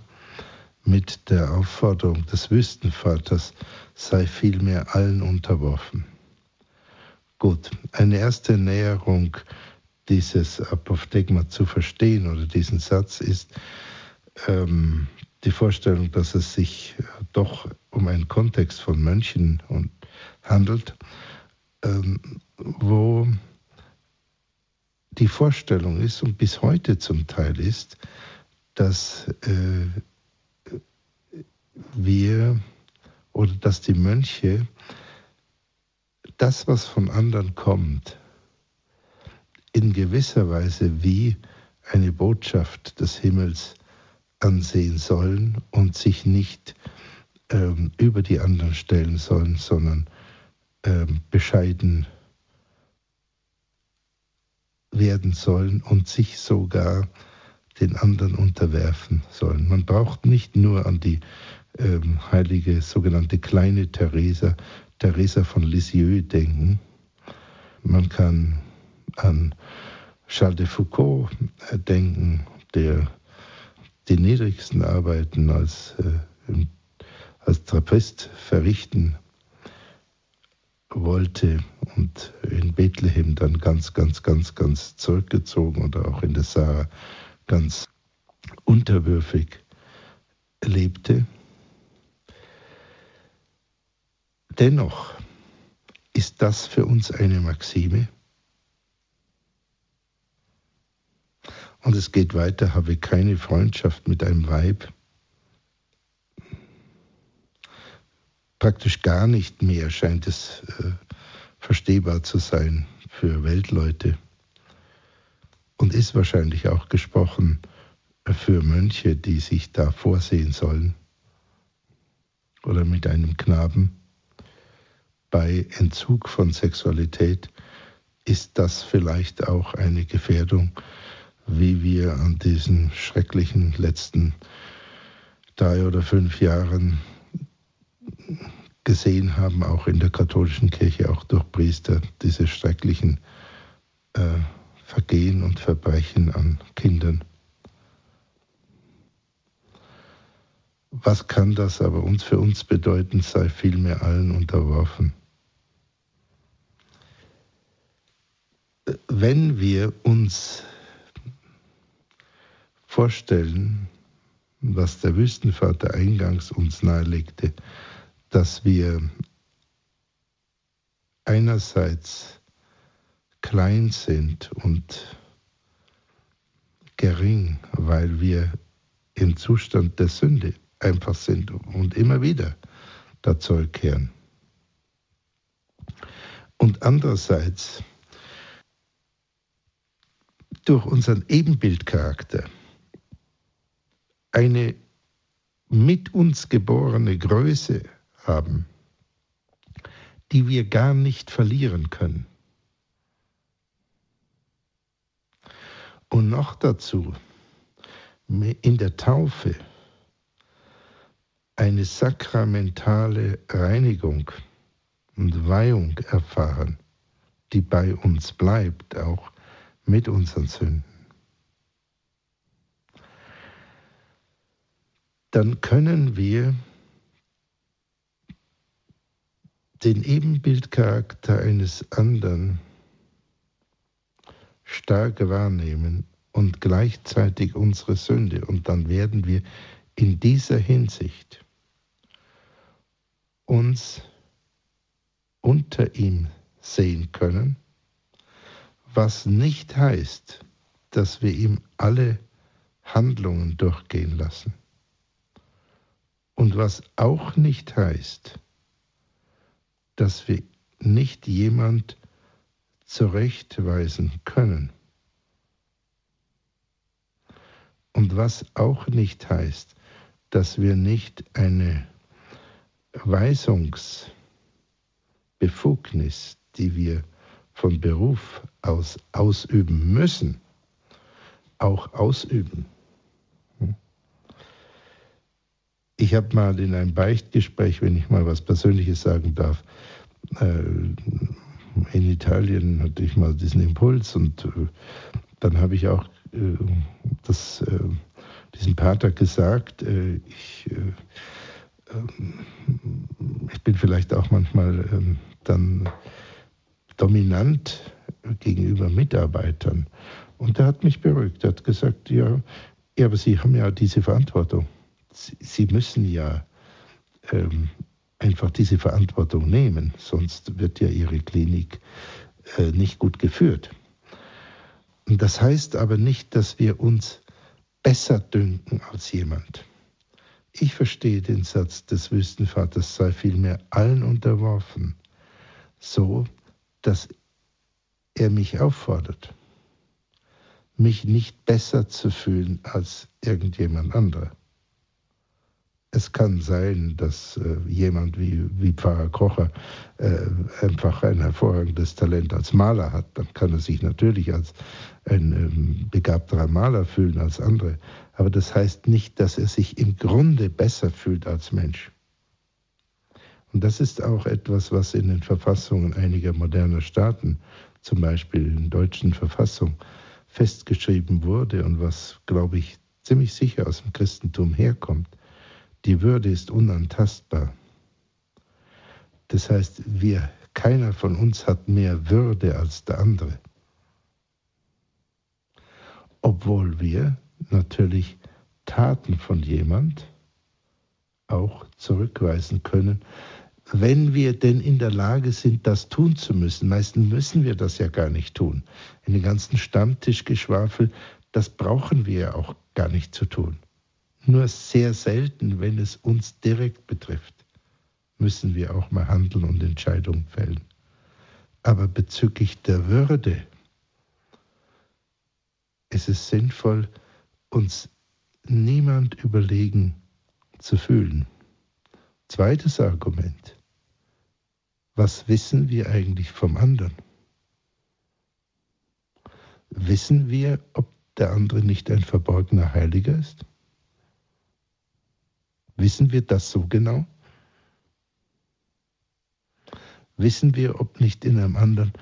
mit der Aufforderung des Wüstenvaters, sei vielmehr allen unterworfen? Gut, eine erste Näherung dieses Apophthegma zu verstehen oder diesen Satz ist ähm, die Vorstellung, dass es sich doch um einen Kontext von Mönchen und handelt, ähm, wo die Vorstellung ist und bis heute zum Teil ist, dass äh, wir oder dass die Mönche das, was von anderen kommt, in gewisser Weise wie eine Botschaft des Himmels ansehen sollen und sich nicht ähm, über die anderen stellen sollen, sondern ähm, bescheiden werden sollen und sich sogar den anderen unterwerfen sollen. Man braucht nicht nur an die ähm, heilige sogenannte kleine Theresa, Theresa von Lisieux denken. Man kann an Charles de Foucault äh, denken, der die niedrigsten Arbeiten als, äh, als Trappist verrichten wollte und in Bethlehem dann ganz, ganz, ganz, ganz zurückgezogen oder auch in der Sahara ganz unterwürfig lebte. Dennoch ist das für uns eine Maxime. Und es geht weiter, habe keine Freundschaft mit einem Weib. Praktisch gar nicht mehr scheint es äh, verstehbar zu sein für Weltleute. Und ist wahrscheinlich auch gesprochen für Mönche, die sich da vorsehen sollen. Oder mit einem Knaben. Bei Entzug von Sexualität ist das vielleicht auch eine Gefährdung wie wir an diesen schrecklichen letzten drei oder fünf Jahren gesehen haben, auch in der katholischen Kirche, auch durch Priester, diese schrecklichen äh, Vergehen und Verbrechen an Kindern. Was kann das aber uns für uns bedeuten, sei vielmehr allen unterworfen. Wenn wir uns vorstellen, was der Wüstenvater eingangs uns nahelegte, dass wir einerseits klein sind und gering, weil wir im Zustand der Sünde einfach sind und immer wieder da zurückkehren. Und andererseits durch unseren Ebenbildcharakter eine mit uns geborene Größe haben, die wir gar nicht verlieren können. Und noch dazu in der Taufe eine sakramentale Reinigung und Weihung erfahren, die bei uns bleibt, auch mit unseren Sünden. Dann können wir den Ebenbildcharakter eines anderen stark wahrnehmen und gleichzeitig unsere Sünde. Und dann werden wir in dieser Hinsicht uns unter ihm sehen können, was nicht heißt, dass wir ihm alle Handlungen durchgehen lassen. Und was auch nicht heißt, dass wir nicht jemand zurechtweisen können. Und was auch nicht heißt, dass wir nicht eine Weisungsbefugnis, die wir von Beruf aus ausüben müssen, auch ausüben. Ich habe mal in einem Beichtgespräch, wenn ich mal was Persönliches sagen darf, äh, in Italien hatte ich mal diesen Impuls und äh, dann habe ich auch äh, das, diesem Pater gesagt, ich, ähm, ich bin vielleicht auch manchmal ähm, dann dominant gegenüber Mitarbeitern. Und er hat mich beruhigt, er hat gesagt, ja, ja aber Sie haben ja diese Verantwortung. Sie müssen ja ähm, einfach diese Verantwortung nehmen, sonst wird ja Ihre Klinik äh, nicht gut geführt. Und das heißt aber nicht, dass wir uns besser dünken als jemand. Ich verstehe den Satz des Wüstenvaters, sei vielmehr allen unterworfen, so, dass er mich auffordert, mich nicht besser zu fühlen als irgendjemand anderer. Es kann sein, dass äh, jemand wie, wie Pfarrer Kocher äh, einfach ein hervorragendes Talent als Maler hat. Dann kann er sich natürlich als ein ähm, begabterer Maler fühlen als andere. Aber das heißt nicht, dass er sich im Grunde besser fühlt als Mensch. Und das ist auch etwas, was in den Verfassungen einiger moderner Staaten, zum Beispiel in der deutschen Verfassung, festgeschrieben wurde und was, glaube ich, ziemlich sicher aus dem Christentum herkommt die Würde ist unantastbar. Das heißt, wir, keiner von uns hat mehr Würde als der andere. Obwohl wir natürlich Taten von jemand auch zurückweisen können, wenn wir denn in der Lage sind, das tun zu müssen. Meistens müssen wir das ja gar nicht tun. In den ganzen Stammtischgeschwafel, das brauchen wir ja auch gar nicht zu tun. Nur sehr selten, wenn es uns direkt betrifft, müssen wir auch mal handeln und Entscheidungen fällen. Aber bezüglich der Würde ist es sinnvoll, uns niemand überlegen zu fühlen. Zweites Argument. Was wissen wir eigentlich vom anderen? Wissen wir, ob der andere nicht ein verborgener Heiliger ist? Wissen wir das so genau? Wissen wir, ob nicht in einem anderen,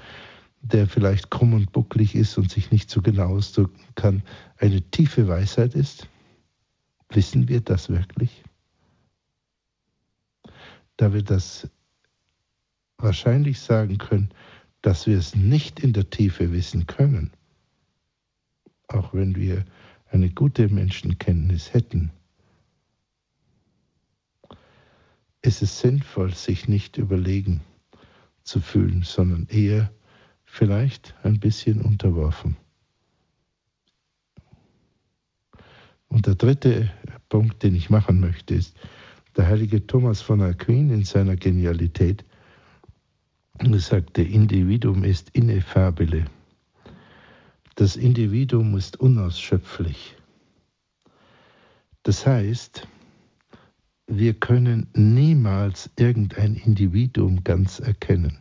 der vielleicht krumm und bucklig ist und sich nicht so genau ausdrücken kann, eine tiefe Weisheit ist? Wissen wir das wirklich? Da wir das wahrscheinlich sagen können, dass wir es nicht in der Tiefe wissen können, auch wenn wir eine gute Menschenkenntnis hätten, ist es sinnvoll, sich nicht überlegen zu fühlen, sondern eher vielleicht ein bisschen unterworfen. Und der dritte Punkt, den ich machen möchte, ist, der heilige Thomas von Aquin in seiner Genialität sagt, der Individuum ist ineffabile. Das Individuum ist unausschöpflich. Das heißt, wir können niemals irgendein Individuum ganz erkennen.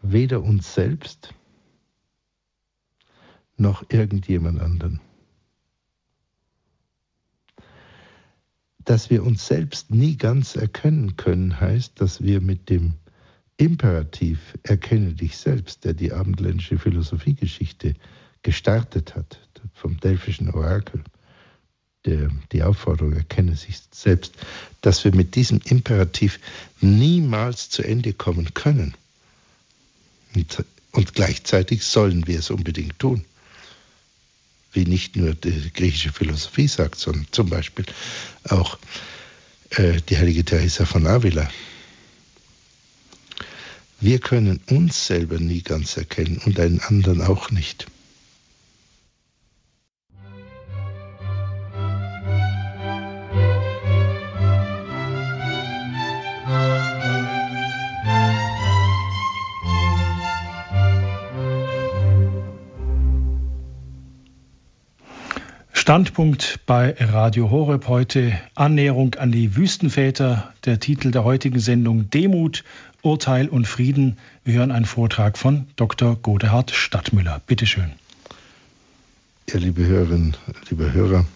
Weder uns selbst noch irgendjemand anderen. Dass wir uns selbst nie ganz erkennen können, heißt, dass wir mit dem Imperativ erkenne dich selbst, der die abendländische Philosophiegeschichte gestartet hat, vom delphischen Orakel, der, die Aufforderung, erkenne sich selbst, dass wir mit diesem Imperativ niemals zu Ende kommen können. Und, und gleichzeitig sollen wir es unbedingt tun. Wie nicht nur die griechische Philosophie sagt, sondern zum Beispiel auch äh, die heilige Teresa von Avila. Wir können uns selber nie ganz erkennen und einen anderen auch nicht. Standpunkt bei Radio Horeb heute Annäherung an die Wüstenväter. Der Titel der heutigen Sendung Demut, Urteil und Frieden. Wir hören einen Vortrag von Dr. Godehard Stadtmüller. Bitte schön. Ja, liebe Hörerinnen, liebe Hörer,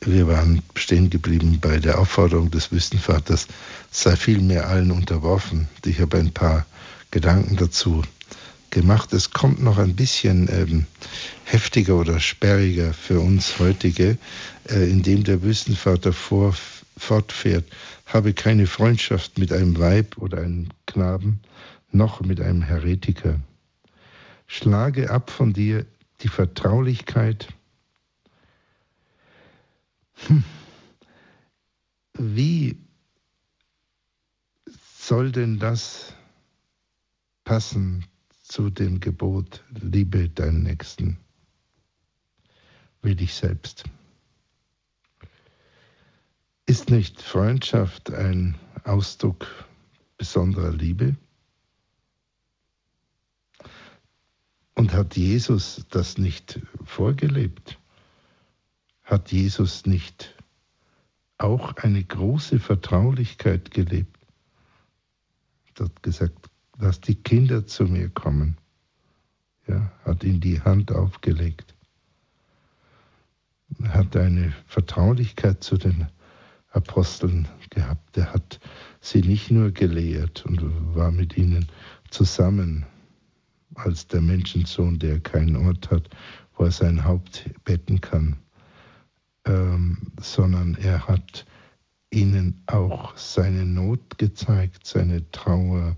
wir waren stehen geblieben bei der Aufforderung des Wüstenvaters, sei vielmehr allen unterworfen. Ich habe ein paar Gedanken dazu gemacht. Es kommt noch ein bisschen ähm, heftiger oder sperriger für uns heutige, äh, indem der Wüstenvater vor, fortfährt, habe keine Freundschaft mit einem Weib oder einem Knaben, noch mit einem Heretiker. Schlage ab von dir die Vertraulichkeit. Hm. Wie soll denn das passen zu dem Gebot, liebe deinen Nächsten wie dich selbst? Ist nicht Freundschaft ein Ausdruck besonderer Liebe? Und hat Jesus das nicht vorgelebt? Hat Jesus nicht auch eine große Vertraulichkeit gelebt? Er hat gesagt, lass die Kinder zu mir kommen. Ja, hat ihnen die Hand aufgelegt. Er hat eine Vertraulichkeit zu den Aposteln gehabt. Er hat sie nicht nur gelehrt und war mit ihnen zusammen, als der Menschensohn, der keinen Ort hat, wo er sein Haupt betten kann, ähm, sondern er hat ihnen auch seine Not gezeigt, seine Trauer,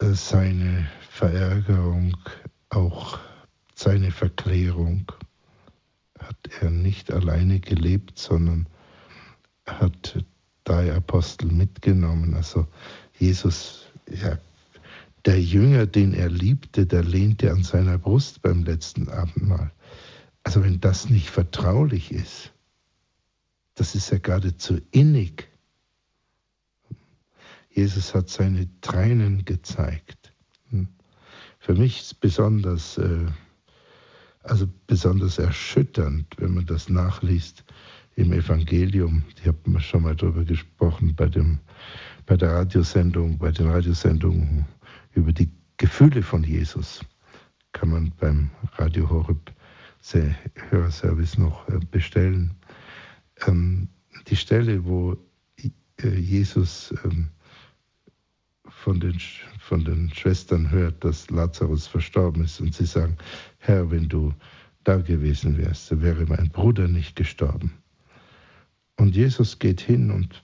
seine Verärgerung, auch seine Verklärung. Hat er nicht alleine gelebt, sondern hat drei Apostel mitgenommen. Also Jesus, ja, der Jünger, den er liebte, der lehnte an seiner Brust beim letzten Abendmahl. Also wenn das nicht vertraulich ist, das ist ja geradezu innig. Jesus hat seine Tränen gezeigt. Hm. Für mich ist besonders, äh, also besonders erschütternd, wenn man das nachliest im Evangelium. Ich habe schon mal darüber gesprochen bei, dem, bei der Radiosendung, bei den Radiosendungen über die Gefühle von Jesus kann man beim Radio Horeb Hörerservice noch äh, bestellen. Ähm, die Stelle, wo äh, Jesus ähm, von den, von den Schwestern hört, dass Lazarus verstorben ist und sie sagen, Herr, wenn du da gewesen wärst, so wäre mein Bruder nicht gestorben. Und Jesus geht hin und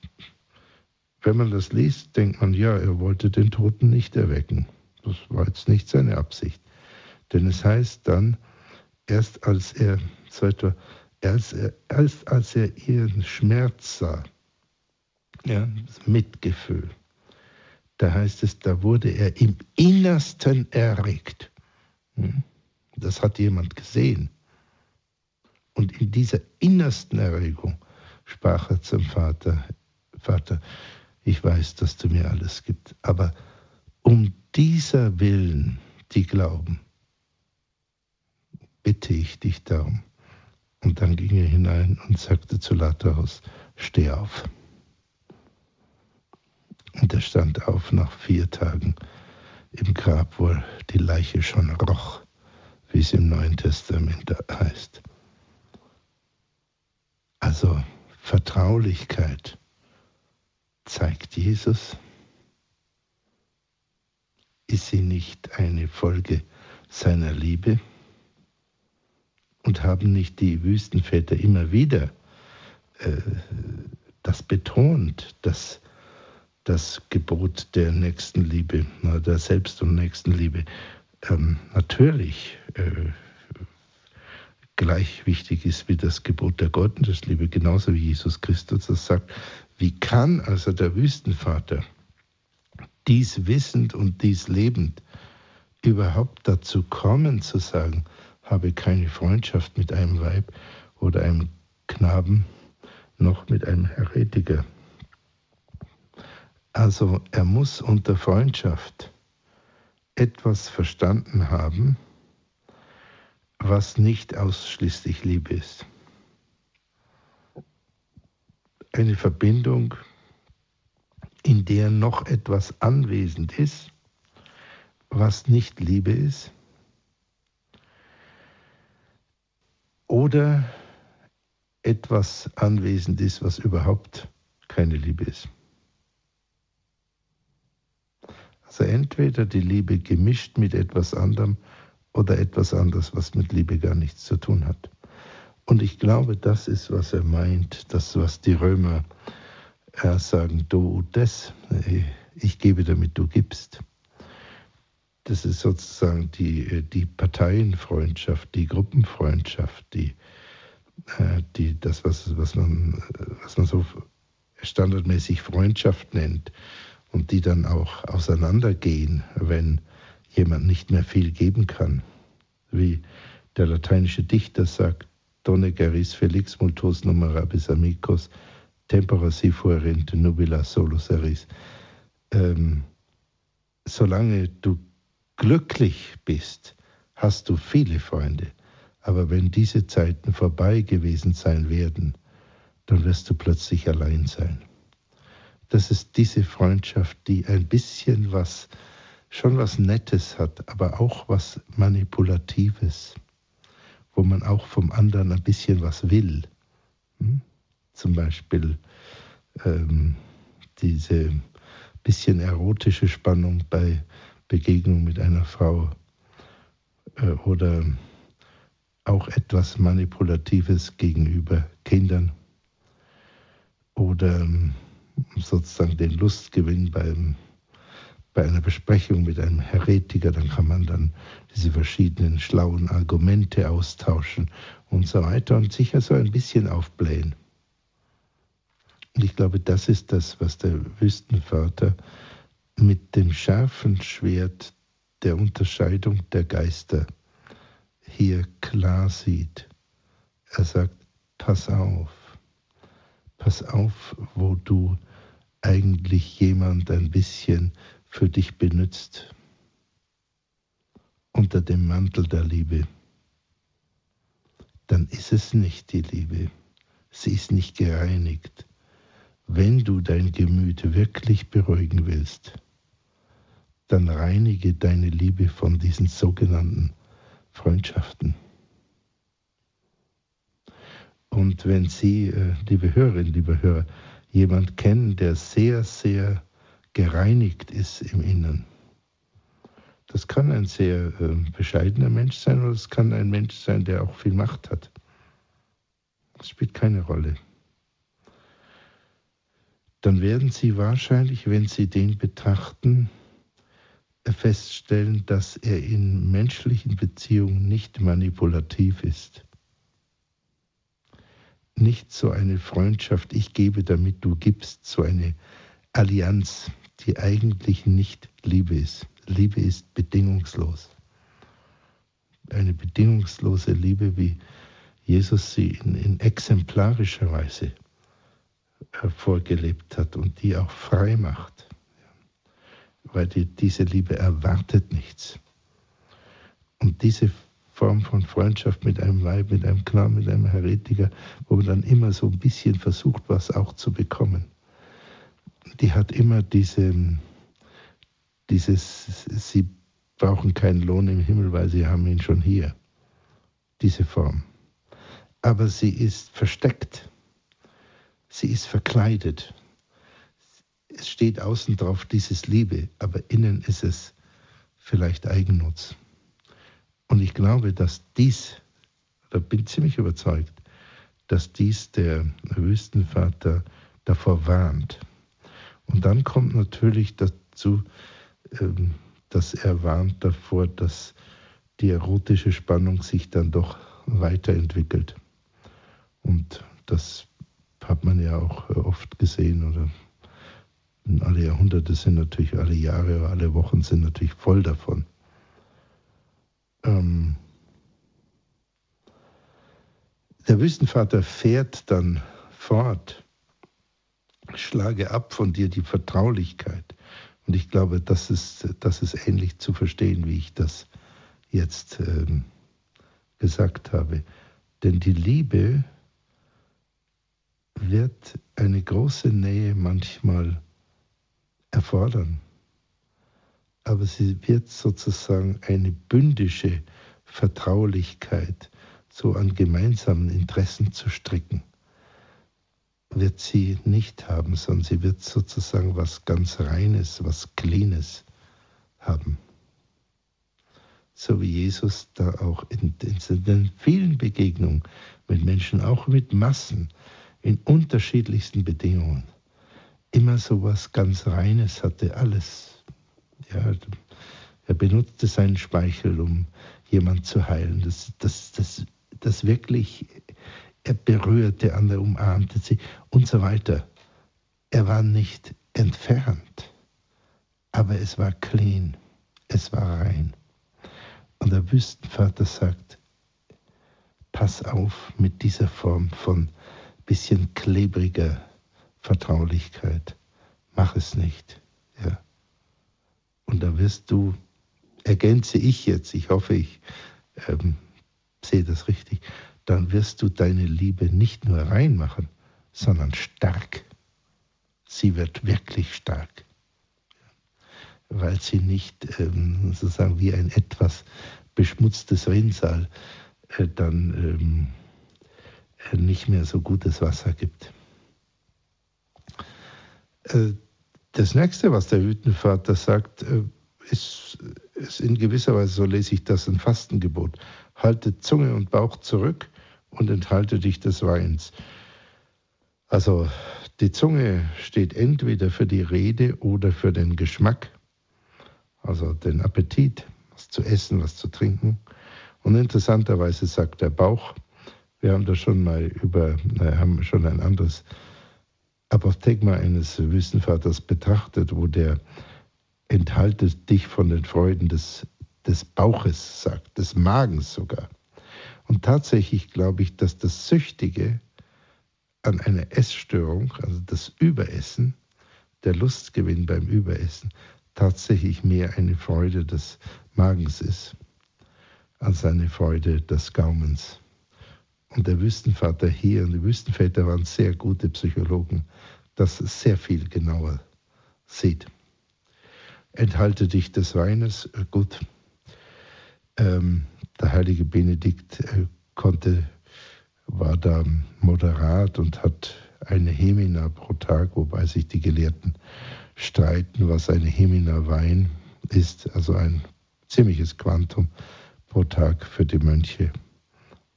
wenn man das liest, denkt man, ja, er wollte den Toten nicht erwecken. Das war jetzt nicht seine Absicht. Denn es heißt dann, erst als er, etwa, erst, erst als er ihren Schmerz sah, ja, Mitgefühl, da heißt es, da wurde er im Innersten erregt. Hm? Das hat jemand gesehen. Und in dieser innersten Erregung sprach er zum Vater, Vater, ich weiß, dass du mir alles gibst, aber um dieser Willen, die glauben, bitte ich dich darum. Und dann ging er hinein und sagte zu Lazarus, steh auf. Und er stand auf nach vier Tagen im Grab, wo die Leiche schon roch, wie es im Neuen Testament heißt. Also Vertraulichkeit zeigt Jesus. Ist sie nicht eine Folge seiner Liebe? Und haben nicht die Wüstenväter immer wieder äh, das betont, dass das Gebot der Nächstenliebe, der Selbst- und Nächstenliebe ähm, natürlich äh, gleich wichtig ist wie das Gebot der Gottesliebe, genauso wie Jesus Christus das sagt. Wie kann also der Wüstenvater dies wissend und dies lebend überhaupt dazu kommen zu sagen, habe keine Freundschaft mit einem Weib oder einem Knaben, noch mit einem Heretiker. Also er muss unter Freundschaft etwas verstanden haben, was nicht ausschließlich Liebe ist. Eine Verbindung, in der noch etwas anwesend ist, was nicht Liebe ist. oder etwas anwesend ist, was überhaupt keine Liebe ist. Also entweder die Liebe gemischt mit etwas anderem oder etwas anderes, was mit Liebe gar nichts zu tun hat. Und ich glaube, das ist, was er meint, das, was die Römer äh, sagen, du das, äh, ich gebe, damit du gibst. Das ist sozusagen die, äh, die Parteienfreundschaft, die Gruppenfreundschaft, die, die, das, was, was, man, was man so standardmäßig Freundschaft nennt und die dann auch auseinandergehen, wenn jemand nicht mehr viel geben kann. Wie der lateinische Dichter sagt, Donne geris felix multos numerabis amicos, tempora si fuerint nubila solus eris. Ähm, solange du glücklich bist, hast du viele Freunde. Aber wenn diese Zeiten vorbei gewesen sein werden, dann wirst du plötzlich allein sein. Das ist diese Freundschaft, die ein bisschen was, schon was Nettes hat, aber auch was Manipulatives, wo man auch vom anderen ein bisschen was will. Hm? Zum Beispiel ähm, diese bisschen erotische Spannung bei Begegnung mit einer Frau äh, oder auch etwas Manipulatives gegenüber Kindern oder ähm, sozusagen den Lustgewinn beim, bei einer Besprechung mit einem Heretiker, dann kann man dann diese verschiedenen schlauen Argumente austauschen und so weiter und sicher so ein bisschen aufblähen. Und ich glaube, das ist das, was der Wüstenvater mit dem scharfen Schwert der Unterscheidung der Geister hier klar sieht. Er sagt, pass auf, pass auf, wo du eigentlich jemand ein bisschen für dich benützt unter dem Mantel der Liebe, dann ist es nicht die Liebe. Sie ist nicht gereinigt. Wenn du dein Gemüt wirklich beruhigen willst, dann reinige deine Liebe von diesen sogenannten Freundschaften. Und wenn Sie, äh, liebe Hörerinnen, liebe Hörer, jemand kennen, der sehr, sehr gereinigt ist im Inneren, das kann ein sehr äh, bescheidener Mensch sein oder es kann ein Mensch sein, der auch viel Macht hat. Das spielt keine Rolle. Dann werden Sie wahrscheinlich, wenn Sie den betrachten, feststellen, dass er in menschlichen Beziehungen nicht manipulativ ist. Nicht so eine Freundschaft, ich gebe, damit du gibst, so eine Allianz, die eigentlich nicht Liebe ist. Liebe ist bedingungslos. Eine bedingungslose Liebe, wie Jesus sie in, in exemplarischer Weise vorgelebt hat und die auch frei macht weil die, diese Liebe erwartet nichts. Und diese Form von Freundschaft mit einem Weib, mit einem Knaben, mit einem Heretiker, wo man dann immer so ein bisschen versucht, was auch zu bekommen, die hat immer diese, dieses, sie brauchen keinen Lohn im Himmel, weil sie haben ihn schon hier. Diese Form. Aber sie ist versteckt. Sie ist verkleidet es steht außen drauf dieses Liebe, aber innen ist es vielleicht Eigennutz. Und ich glaube, dass dies, da bin ich ziemlich überzeugt, dass dies der Wüstenvater davor warnt. Und dann kommt natürlich dazu, ähm, dass er warnt davor, dass die erotische Spannung sich dann doch weiterentwickelt. Und das hat man ja auch oft gesehen oder alle Jahrhunderte sind natürlich, alle Jahre, alle Wochen sind natürlich voll davon. Ähm der Wüstenvater fährt dann fort. Schlage ab von dir die Vertraulichkeit. Und ich glaube, das ist, das ist ähnlich zu verstehen, wie ich das jetzt ähm, gesagt habe. Denn die Liebe wird eine große Nähe manchmal erfordern. Aber sie wird sozusagen eine bündische Vertraulichkeit so an gemeinsamen Interessen zu stricken, wird sie nicht haben, sondern sie wird sozusagen was ganz Reines, was Cleanes haben. So wie Jesus da auch in, in den vielen Begegnungen mit Menschen, auch mit Massen, in unterschiedlichsten Bedingungen, immer so was ganz Reines hatte, alles. Ja, er benutzte seinen Speichel, um jemand zu heilen. Das, das, das, das wirklich, er berührte andere, umarmte sie und so weiter. Er war nicht entfernt, aber es war clean, es war rein. Und der Wüstenvater sagt, pass auf mit dieser Form von bisschen klebriger Vertraulichkeit. Mach es nicht. Ja. Und da wirst du ergänze ich jetzt, ich hoffe, ich ähm, sehe das richtig, dann wirst du deine Liebe nicht nur reinmachen, sondern stark. Sie wird wirklich stark, weil sie nicht ähm, sozusagen wie ein etwas beschmutztes Rinnsal äh, dann ähm, äh, nicht mehr so gutes Wasser gibt. Äh, das nächste, was der Hütenvater sagt, äh, ist, ist in gewisser Weise, so lese ich das, ein Fastengebot. Halte Zunge und Bauch zurück und enthalte dich des Weins. Also die Zunge steht entweder für die Rede oder für den Geschmack, also den Appetit, was zu essen, was zu trinken. Und interessanterweise sagt der Bauch, wir haben da schon mal über, haben schon ein anderes Apothegma eines Wüstenvaters betrachtet, wo der enthaltet dich von den Freuden des, des Bauches, sagt, des Magens sogar. Und tatsächlich glaube ich, dass das Süchtige an einer Essstörung, also das Überessen, der Lustgewinn beim Überessen, tatsächlich mehr eine Freude des Magens ist, als eine Freude des Gaumens. Und der Wüstenvater hier und die Wüstenväter waren sehr gute Psychologen, das sehr viel genauer sieht enthalte dich des Weines. Äh, gut, ähm, der heilige Benedikt äh, konnte, war da moderat und hat eine Hemina pro Tag, wobei sich die Gelehrten streiten, was eine Hemina Wein ist, also ein ziemliches Quantum pro Tag für die Mönche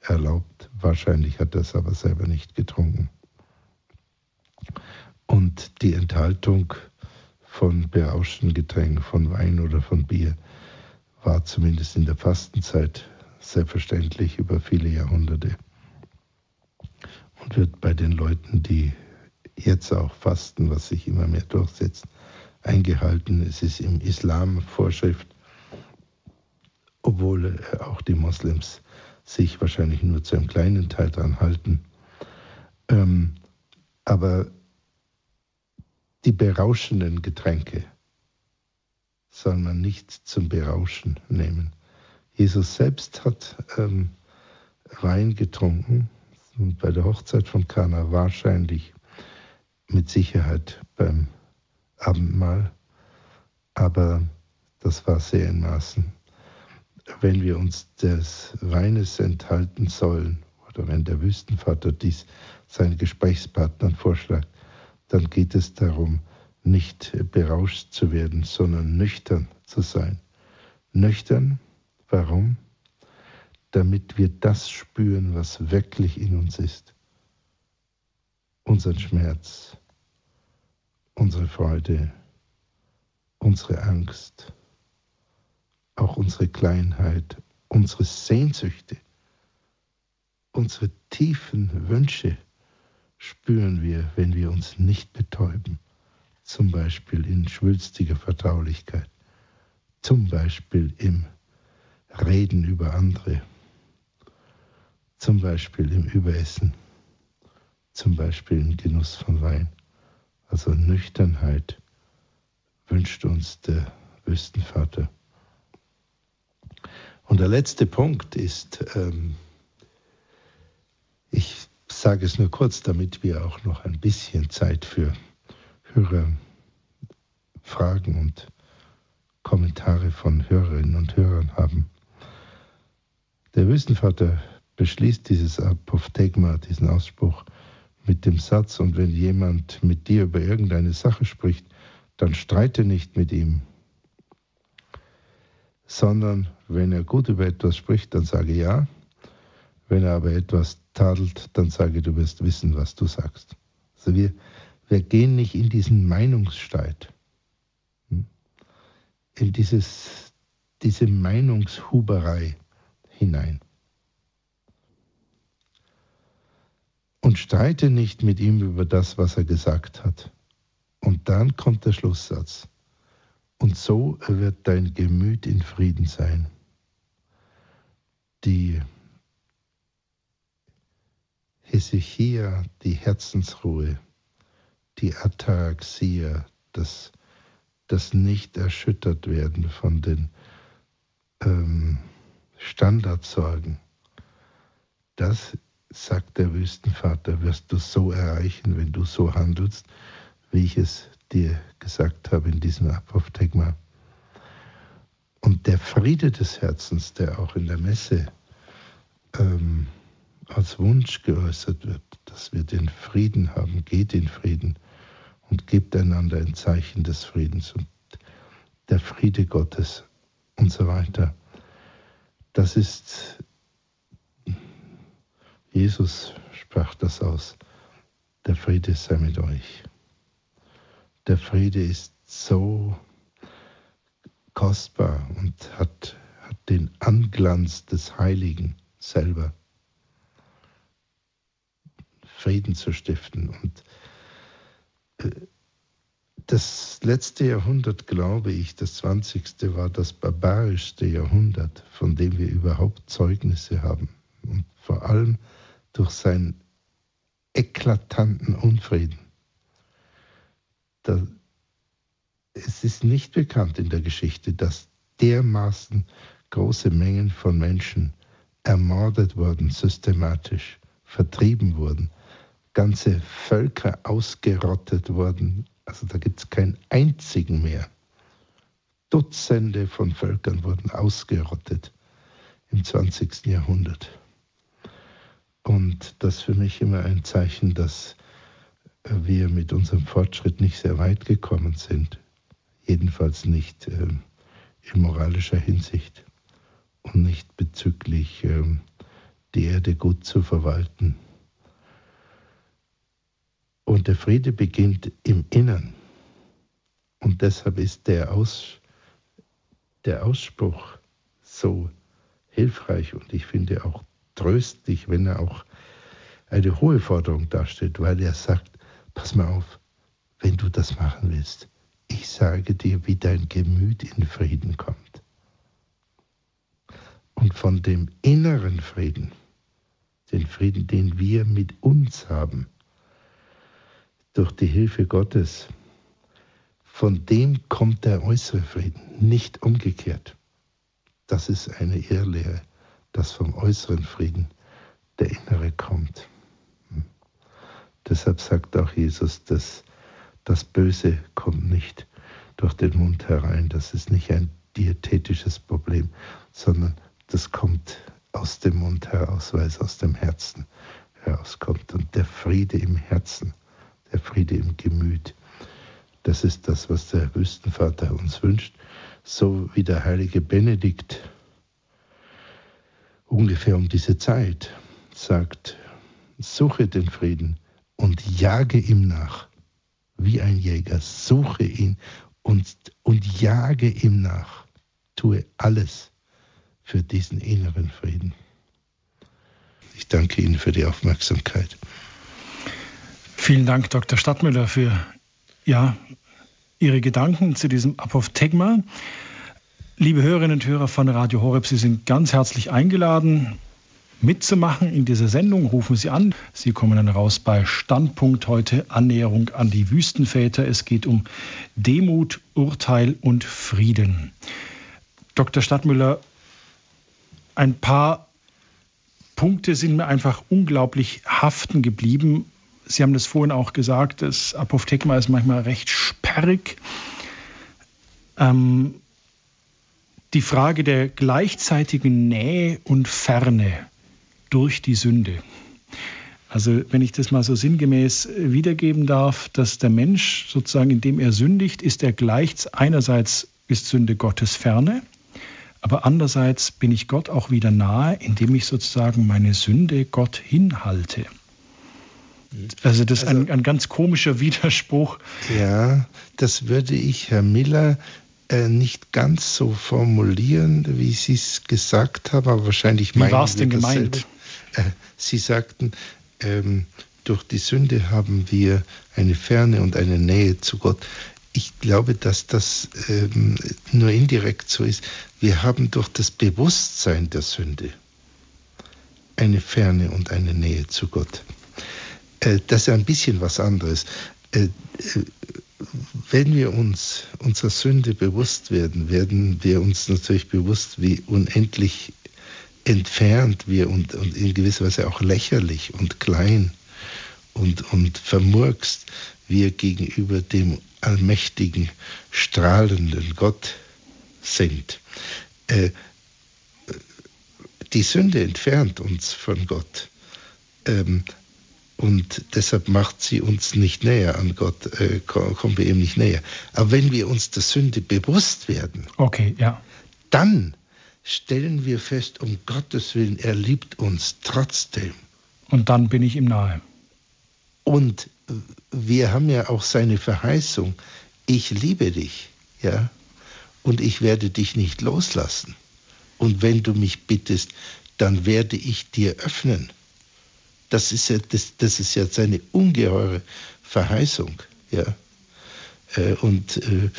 erlaubt. Wahrscheinlich hat er es aber selber nicht getrunken. Und die Enthaltung von berauschenden Getränken, von Wein oder von Bier, war zumindest in der Fastenzeit selbstverständlich über viele Jahrhunderte und wird bei den Leuten, die jetzt auch fasten, was sich immer mehr durchsetzt, eingehalten. Es ist im Islam Vorschrift, obwohl auch die Moslems sich wahrscheinlich nur zu einem kleinen Teil daran halten. Ähm, aber die berauschenden Getränke soll man nicht zum Berauschen nehmen. Jesus selbst hat ähm, Wein getrunken und bei der Hochzeit von Kana wahrscheinlich mit Sicherheit beim Abendmahl, aber das war sehr in Maßen. Wenn wir uns des Weines enthalten sollen, oder wenn der Wüstenvater dies seinen Gesprächspartnern vorschlägt, dann geht es darum, nicht berauscht zu werden, sondern nüchtern zu sein. Nüchtern, warum? Damit wir das spüren, was wirklich in uns ist. Unseren Schmerz, unsere Freude, unsere Angst, auch unsere Kleinheit, unsere Sehnsüchte, unsere tiefen Wünsche spüren wir, wenn wir uns nicht betäuben, zum Beispiel in schwülstiger Vertraulichkeit, zum Beispiel im Reden über andere, zum Beispiel im Überessen, zum Beispiel im Genuss von Wein. Also Nüchternheit wünscht uns der Wüstenvater. Und der letzte Punkt ist, ähm, ich sage es nur kurz, damit wir auch noch ein bisschen Zeit für Hörerfragen und Kommentare von Hörerinnen und Hörern haben. Der Wüstenvater beschließt dieses Apophthegma, diesen Ausspruch, mit dem Satz, und wenn jemand mit dir über irgendeine Sache spricht, dann streite nicht mit ihm, sondern wenn er gut über etwas spricht, dann sage ja, wenn er aber etwas tadelt, dann sage, du wirst wissen, was du sagst. Also wir, wir gehen nicht in diesen Meinungsstreit, hm? in dieses, diese Meinungshuberei hinein. Und streite nicht mit ihm über das, was er gesagt hat. Und dann kommt der Schlusssatz. Und so wird dein Gemüt in Frieden sein. Die Hesychia, die Herzensruhe, die Ataraxia, das, das nicht erschüttert werden von den ähm, Standardsorgen, das, sagt der Wüstenvater, wirst du so erreichen, wenn du so handelst, wie ich es dir gesagt habe in diesem Apophthegma. Und der Friede des Herzens, der auch in der Messe ähm, als Wunsch geäußert wird, dass wir den Frieden haben, geht in Frieden und gebt einander ein Zeichen des Friedens und der Friede Gottes und so weiter. Das ist, Jesus sprach das aus, der Friede sei mit euch. Der Friede ist so kostbar und hat, hat den Anglanz des Heiligen selber. Frieden zu stiften. Und äh, das letzte Jahrhundert, glaube ich, das 20. war das barbarischste Jahrhundert, von dem wir überhaupt Zeugnisse haben. Und vor allem durch seinen eklatanten Unfrieden. Da, es ist nicht bekannt in der Geschichte, dass dermaßen große Mengen von Menschen ermordet wurden, systematisch vertrieben wurden ganze Völker ausgerottet wurden. Also da gibt es keinen einzigen mehr. Dutzende von Völkern wurden ausgerottet im 20. Jahrhundert. Und das ist für mich immer ein Zeichen, dass wir mit unserem Fortschritt nicht sehr weit gekommen sind. Jedenfalls nicht äh, in moralischer Hinsicht und nicht bezüglich äh, die Erde gut zu verwalten. Und der Friede beginnt im Innern. Und deshalb ist der, Aus, der Ausspruch so hilfreich und ich finde auch tröstlich, wenn er auch eine hohe Forderung darstellt, weil er sagt, pass mal auf, wenn du das machen willst, ich sage dir, wie dein Gemüt in Frieden kommt. Und von dem inneren Frieden, den Frieden, den wir mit uns haben, durch die Hilfe Gottes, von dem kommt der äußere Frieden, nicht umgekehrt. Das ist eine Irrlehre, dass vom äußeren Frieden der innere kommt. Deshalb sagt auch Jesus, dass das Böse kommt nicht durch den Mund herein. Das ist nicht ein diätetisches Problem, sondern das kommt aus dem Mund heraus, weil es aus dem Herzen herauskommt. Und der Friede im Herzen der Friede im Gemüt. Das ist das, was der Wüstenvater uns wünscht, so wie der heilige Benedikt ungefähr um diese Zeit sagt, suche den Frieden und jage ihm nach, wie ein Jäger, suche ihn und, und jage ihm nach, tue alles für diesen inneren Frieden. Ich danke Ihnen für die Aufmerksamkeit. Vielen Dank, Dr. Stadtmüller, für ja, Ihre Gedanken zu diesem Apophthegma. Liebe Hörerinnen und Hörer von Radio Horeb, Sie sind ganz herzlich eingeladen, mitzumachen in dieser Sendung. Rufen Sie an. Sie kommen dann raus bei Standpunkt heute Annäherung an die Wüstenväter. Es geht um Demut, Urteil und Frieden. Dr. Stadtmüller, ein paar Punkte sind mir einfach unglaublich haften geblieben Sie haben das vorhin auch gesagt, das Apophthegma ist manchmal recht sperrig. Ähm, die Frage der gleichzeitigen Nähe und Ferne durch die Sünde. Also wenn ich das mal so sinngemäß wiedergeben darf, dass der Mensch sozusagen, indem er sündigt, ist er gleich, einerseits ist Sünde Gottes ferne, aber andererseits bin ich Gott auch wieder nahe, indem ich sozusagen meine Sünde Gott hinhalte. Also das ist also, ein, ein ganz komischer Widerspruch. Ja, das würde ich, Herr Miller, äh, nicht ganz so formulieren, wie Sie es gesagt haben, aber wahrscheinlich meinen Wie war es denn gemeint? Äh, Sie sagten, ähm, durch die Sünde haben wir eine Ferne und eine Nähe zu Gott. Ich glaube, dass das ähm, nur indirekt so ist. Wir haben durch das Bewusstsein der Sünde eine Ferne und eine Nähe zu Gott. Äh, das ist ein bisschen was anderes. Äh, äh, wenn wir uns unserer Sünde bewusst werden, werden wir uns natürlich bewusst, wie unendlich entfernt wir und, und in gewisser Weise auch lächerlich und klein und, und vermurkst wir gegenüber dem allmächtigen, strahlenden Gott sind. Äh, die Sünde entfernt uns von Gott. Ähm, und deshalb macht sie uns nicht näher an Gott, äh, kommen wir ihm nicht näher. Aber wenn wir uns der Sünde bewusst werden, okay, ja. dann stellen wir fest, um Gottes Willen, er liebt uns trotzdem. Und dann bin ich ihm nahe. Und wir haben ja auch seine Verheißung, ich liebe dich, ja, und ich werde dich nicht loslassen. Und wenn du mich bittest, dann werde ich dir öffnen. Das ist ja, das, das ist ja seine ungeheure Verheißung, ja. Äh, und äh,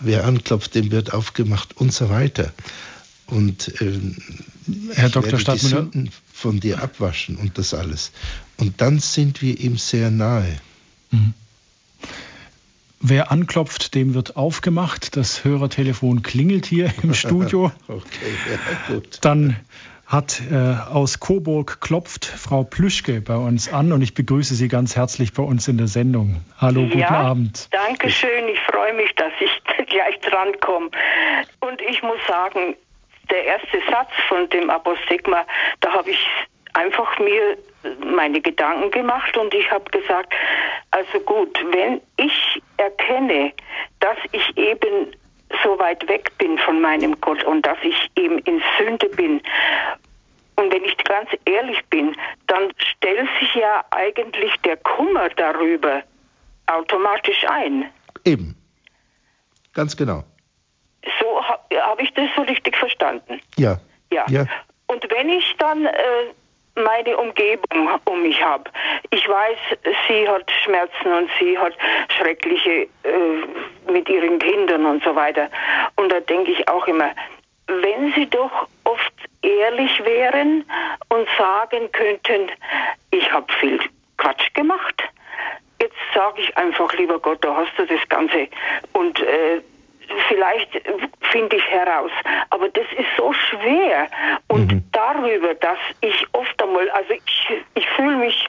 wer anklopft, dem wird aufgemacht und so weiter. Und äh, Herr Dr. Stadtmüller, von dir abwaschen und das alles. Und dann sind wir ihm sehr nahe. Mhm. Wer anklopft, dem wird aufgemacht. Das Hörertelefon klingelt hier im *laughs* Studio. okay, ja, gut. Dann hat äh, aus Coburg klopft Frau Plüschke bei uns an und ich begrüße Sie ganz herzlich bei uns in der Sendung. Hallo, guten ja, Abend. Danke schön, ich freue mich, dass ich *laughs* gleich drankomme. Und ich muss sagen, der erste Satz von dem Apostigma, da habe ich einfach mir meine Gedanken gemacht und ich habe gesagt, also gut, wenn ich erkenne, dass ich eben so weit weg bin von meinem Gott und dass ich eben in Sünde bin. Und wenn ich ganz ehrlich bin, dann stellt sich ja eigentlich der Kummer darüber automatisch ein. Eben. Ganz genau. So habe hab ich das so richtig verstanden. Ja. Ja. ja. Und wenn ich dann äh, meine Umgebung um mich habe. Ich weiß, sie hat Schmerzen und sie hat schreckliche äh, mit ihren Kindern und so weiter. Und da denke ich auch immer, wenn sie doch oft ehrlich wären und sagen könnten, ich habe viel Quatsch gemacht. Jetzt sage ich einfach, lieber Gott, da hast du das Ganze und äh, vielleicht finde ich heraus. Aber das ist so schwer. Und mhm. darüber, dass ich oft einmal, also ich, ich fühle mich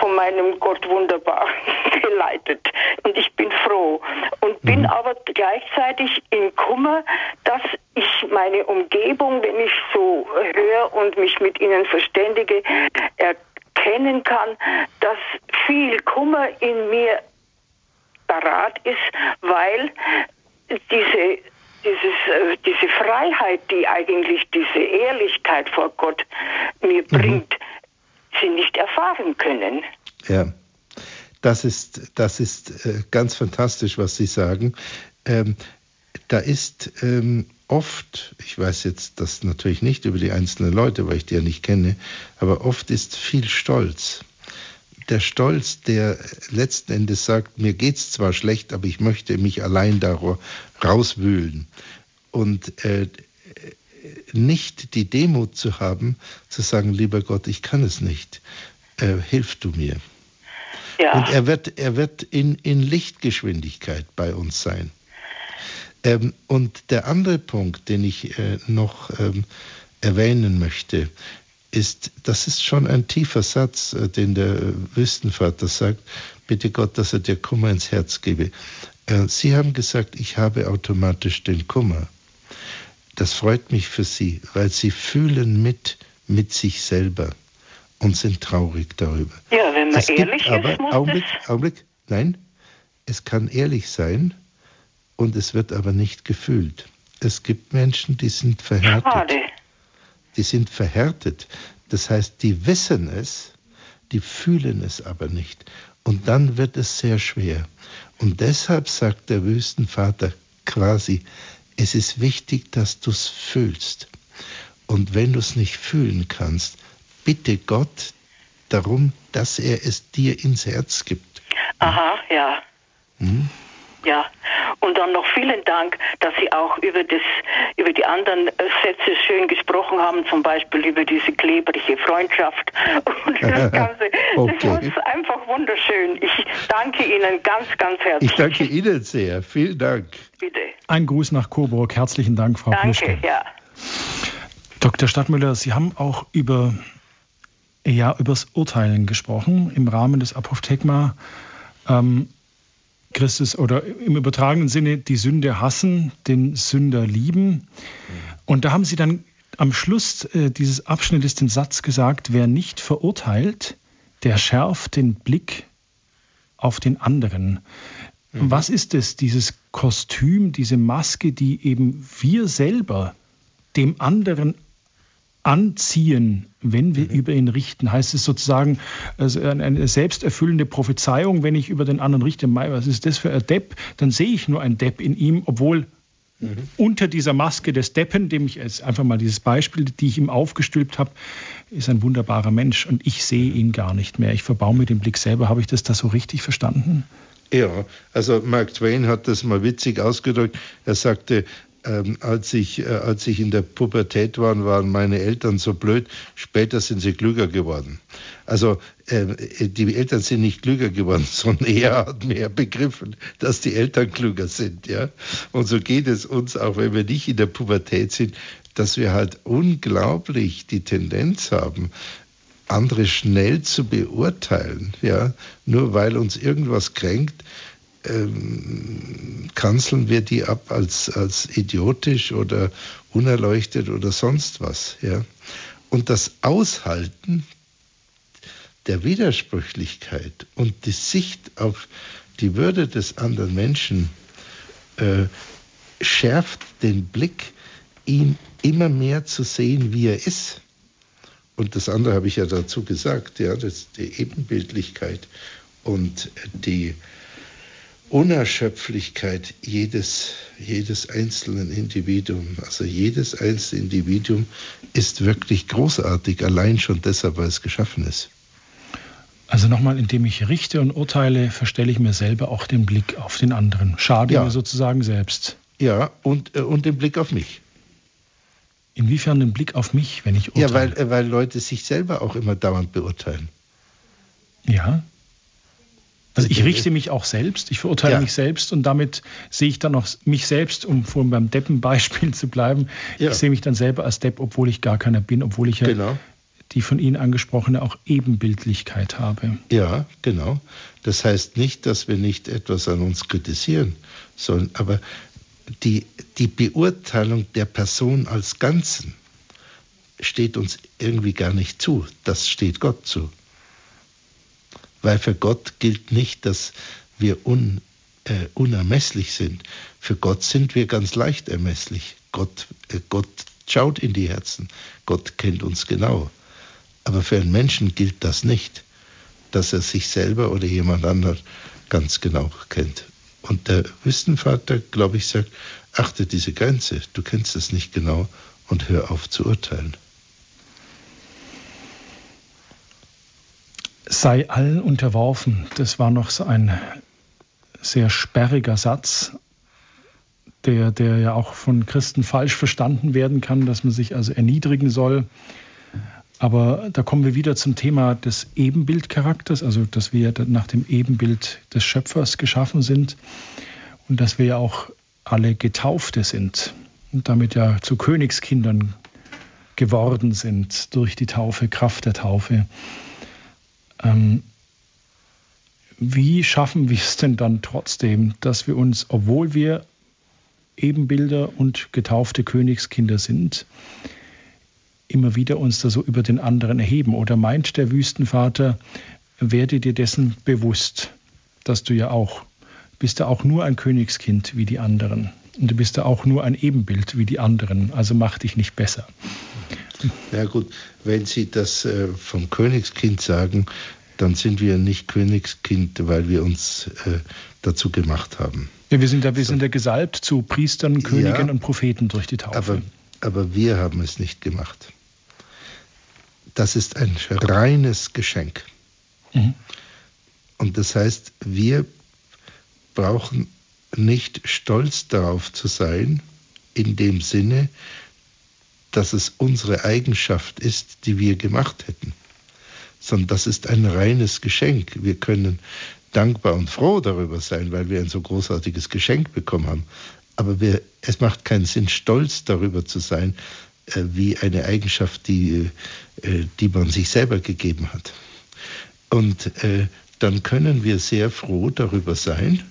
von meinem Gott wunderbar *laughs* geleitet. Und ich bin froh. Und bin mhm. aber gleichzeitig in Kummer, dass ich meine Umgebung, wenn ich so höre und mich mit ihnen verständige, erkennen kann, dass viel Kummer in mir parat ist, weil diese, dieses, äh, diese Freiheit, die eigentlich diese Ehrlichkeit vor Gott mir mhm. bringt, sie nicht erfahren können. Ja, das ist, das ist äh, ganz fantastisch, was Sie sagen. Ähm, da ist ähm, oft, ich weiß jetzt das natürlich nicht über die einzelnen Leute, weil ich die ja nicht kenne, aber oft ist viel Stolz der Stolz, der letzten Endes sagt, mir geht es zwar schlecht, aber ich möchte mich allein da rauswühlen. Und äh, nicht die Demut zu haben, zu sagen, lieber Gott, ich kann es nicht, äh, hilf du mir. Ja. Und er wird, er wird in, in Lichtgeschwindigkeit bei uns sein. Ähm, und der andere Punkt, den ich äh, noch ähm, erwähnen möchte, ist, das ist schon ein tiefer Satz, äh, den der Wüstenvater sagt, bitte Gott, dass er dir Kummer ins Herz gebe. Äh, Sie haben gesagt, ich habe automatisch den Kummer. Das freut mich für Sie, weil Sie fühlen mit mit sich selber und sind traurig darüber. Ja, wenn man es ehrlich gibt aber, ist, Augenblick, Augenblick, nein, es kann ehrlich sein und es wird aber nicht gefühlt. Es gibt Menschen, die sind verhärtet. Schade. Die sind verhärtet. Das heißt, die wissen es, die fühlen es aber nicht. Und dann wird es sehr schwer. Und deshalb sagt der Wüstenvater quasi, es ist wichtig, dass du es fühlst. Und wenn du es nicht fühlen kannst, bitte Gott darum, dass er es dir ins Herz gibt. Aha, ja. Hm? Ja, und dann noch vielen Dank, dass Sie auch über, das, über die anderen äh, Sätze schön gesprochen haben, zum Beispiel über diese klebrige Freundschaft *laughs* und das *laughs* Ganze. Okay. Das ist einfach wunderschön. Ich danke Ihnen ganz, ganz herzlich. Ich danke Ihnen sehr. Vielen Dank. Bitte. Ein Gruß nach Coburg. Herzlichen Dank, Frau Danke, Plischke. ja. Dr. Stadtmüller, Sie haben auch über ja, übers Urteilen gesprochen im Rahmen des Apophthegma. Ähm, Christus oder im übertragenen Sinne die Sünde hassen, den Sünder lieben. Und da haben Sie dann am Schluss äh, dieses Abschnittes den Satz gesagt, wer nicht verurteilt, der schärft den Blick auf den anderen. Mhm. Was ist es, dieses Kostüm, diese Maske, die eben wir selber dem anderen anziehen, wenn wir über ihn richten? Heißt es sozusagen also eine selbsterfüllende Prophezeiung, wenn ich über den anderen richte, was ist das für ein Depp? Dann sehe ich nur ein Depp in ihm, obwohl unter dieser Maske des Deppen, dem ich jetzt einfach mal dieses Beispiel, die ich ihm aufgestülpt habe, ist ein wunderbarer Mensch und ich sehe ihn gar nicht mehr. Ich verbaume den Blick selber. Habe ich das da so richtig verstanden? Ja, also Mark Twain hat das mal witzig ausgedrückt. Er sagte, ähm, als, ich, äh, als ich in der Pubertät war, waren meine Eltern so blöd, später sind sie klüger geworden. Also äh, die Eltern sind nicht klüger geworden, *laughs* sondern er hat mehr begriffen, dass die Eltern klüger sind. Ja? Und so geht es uns auch, wenn wir nicht in der Pubertät sind, dass wir halt unglaublich die Tendenz haben, andere schnell zu beurteilen, ja, nur weil uns irgendwas kränkt, ähm, kanzeln wir die ab als, als idiotisch oder unerleuchtet oder sonst was, ja. Und das Aushalten der Widersprüchlichkeit und die Sicht auf die Würde des anderen Menschen äh, schärft den Blick, ihn immer mehr zu sehen, wie er ist. Und das andere habe ich ja dazu gesagt, ja, das die Ebenbildlichkeit und die Unerschöpflichkeit jedes, jedes einzelnen Individuums. Also jedes einzelne Individuum ist wirklich großartig, allein schon deshalb, weil es geschaffen ist. Also nochmal, indem ich richte und urteile, verstelle ich mir selber auch den Blick auf den anderen. Schade Ja. mir sozusagen selbst. Ja, und, äh, und den Blick auf mich. Inwiefern den Blick auf mich, wenn ich urteile? Ja, weil, äh, weil Leute sich selber auch immer dauernd beurteilen. Ja. Also ich Äh, richte mich auch selbst, ich verurteile Ja. mich selbst und damit sehe ich dann auch mich selbst, um vorhin beim Deppenbeispiel *laughs* zu bleiben, Ja. ich sehe mich dann selber als Depp, obwohl ich gar keiner bin, obwohl ich ja Genau. die von Ihnen angesprochene auch Ebenbildlichkeit habe. Ja, genau. Das heißt nicht, dass wir nicht etwas an uns kritisieren sollen, aber die, die Beurteilung der Person als Ganzen steht uns irgendwie gar nicht zu. Das steht Gott zu. Weil für Gott gilt nicht, dass wir un, äh, unermesslich sind. Für Gott sind wir ganz leicht ermesslich. Gott, äh, Gott schaut in die Herzen. Gott kennt uns genau. Aber für einen Menschen gilt das nicht, dass er sich selber oder jemand anderen ganz genau kennt. Und der Wüstenvater, glaube ich, sagt, achte diese Grenze, du kennst es nicht genau und hör auf zu urteilen. Sei allen unterworfen, das war noch so ein sehr sperriger Satz, der, der ja auch von Christen falsch verstanden werden kann, dass man sich also erniedrigen soll. Aber da kommen wir wieder zum Thema des Ebenbildcharakters, also dass wir nach dem Ebenbild des Schöpfers geschaffen sind und dass wir ja auch alle Getaufte sind und damit ja zu Königskindern geworden sind durch die Taufe, Kraft der Taufe. Ähm, wie schaffen wir es denn dann trotzdem, dass wir uns, obwohl wir Ebenbilder und getaufte Königskinder sind, immer wieder uns da so über den anderen erheben? Oder meint der Wüstenvater, werde dir dessen bewusst, dass du ja auch, bist ja auch nur ein Königskind wie die anderen. Und du bist ja auch nur ein Ebenbild wie die anderen, also mach dich nicht besser. Ja gut, wenn Sie das äh, vom Königskind sagen, dann sind wir nicht Königskind, weil wir uns äh, dazu gemacht haben. Ja, wir sind ja, wir sind ja gesalbt zu Priestern, Königen ja, und Propheten durch die Taufe. Aber, aber wir haben es nicht gemacht. Das ist ein reines Geschenk. Mhm. Und das heißt, wir brauchen nicht stolz darauf zu sein, in dem Sinne, dass es unsere Eigenschaft ist, die wir gemacht hätten, sondern das ist ein reines Geschenk. Wir können dankbar und froh darüber sein, weil wir ein so großartiges Geschenk bekommen haben. Aber wir, es macht keinen Sinn, stolz darüber zu sein, äh, wie eine Eigenschaft, die, äh, die man sich selber gegeben hat. Und äh, dann können wir sehr froh darüber sein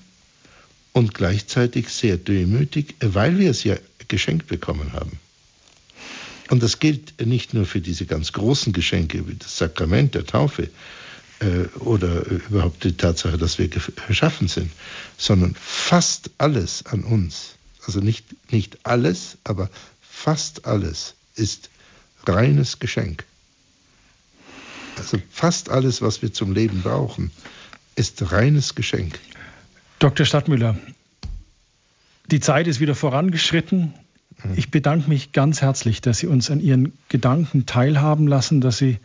und gleichzeitig sehr demütig, weil wir es ja geschenkt bekommen haben. Und das gilt nicht nur für diese ganz großen Geschenke wie das Sakrament der Taufe äh, oder überhaupt die Tatsache, dass wir geschaffen sind, sondern fast alles an uns, also nicht, nicht alles, aber fast alles ist reines Geschenk. Also fast alles, was wir zum Leben brauchen, ist reines Geschenk. Dr. Stadtmüller, die Zeit ist wieder vorangeschritten. Ich bedanke mich ganz herzlich, dass Sie uns an Ihren Gedanken teilhaben lassen, dass Sie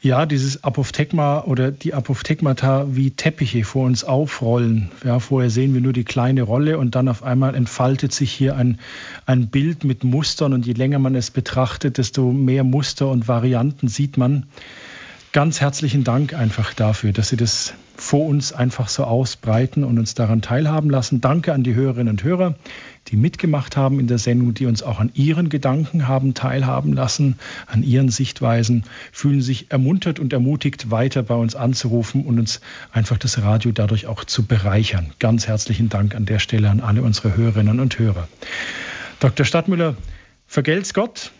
ja dieses Apophthegma oder die Apophthegmata wie Teppiche vor uns aufrollen. Ja, vorher sehen wir nur die kleine Rolle und dann auf einmal entfaltet sich hier ein, ein Bild mit Mustern und je länger man es betrachtet, desto mehr Muster und Varianten sieht man ganz herzlichen Dank einfach dafür, dass Sie das vor uns einfach so ausbreiten und uns daran teilhaben lassen. Danke an die Hörerinnen und Hörer, die mitgemacht haben in der Sendung, die uns auch an ihren Gedanken haben teilhaben lassen, an ihren Sichtweisen, fühlen sich ermuntert und ermutigt, weiter bei uns anzurufen und uns einfach das Radio dadurch auch zu bereichern. Ganz herzlichen Dank an der Stelle an alle unsere Hörerinnen und Hörer. Dr. Stadtmüller, vergelt's Gott.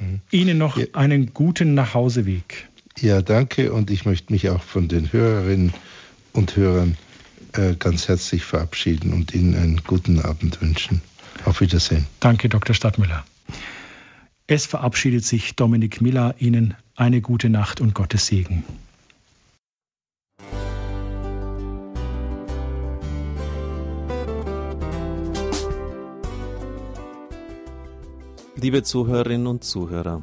Mhm. Ihnen noch einen guten Nachhauseweg. Ja, danke und ich möchte mich auch von den Hörerinnen und Hörern äh, ganz herzlich verabschieden und Ihnen einen guten Abend wünschen. Auf Wiedersehen. Danke, Dr. Stadtmüller. Es verabschiedet sich Dominik Miller. Ihnen eine gute Nacht und Gottes Segen. Liebe Zuhörerinnen und Zuhörer,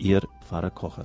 Ihr Pfarrer Kocher.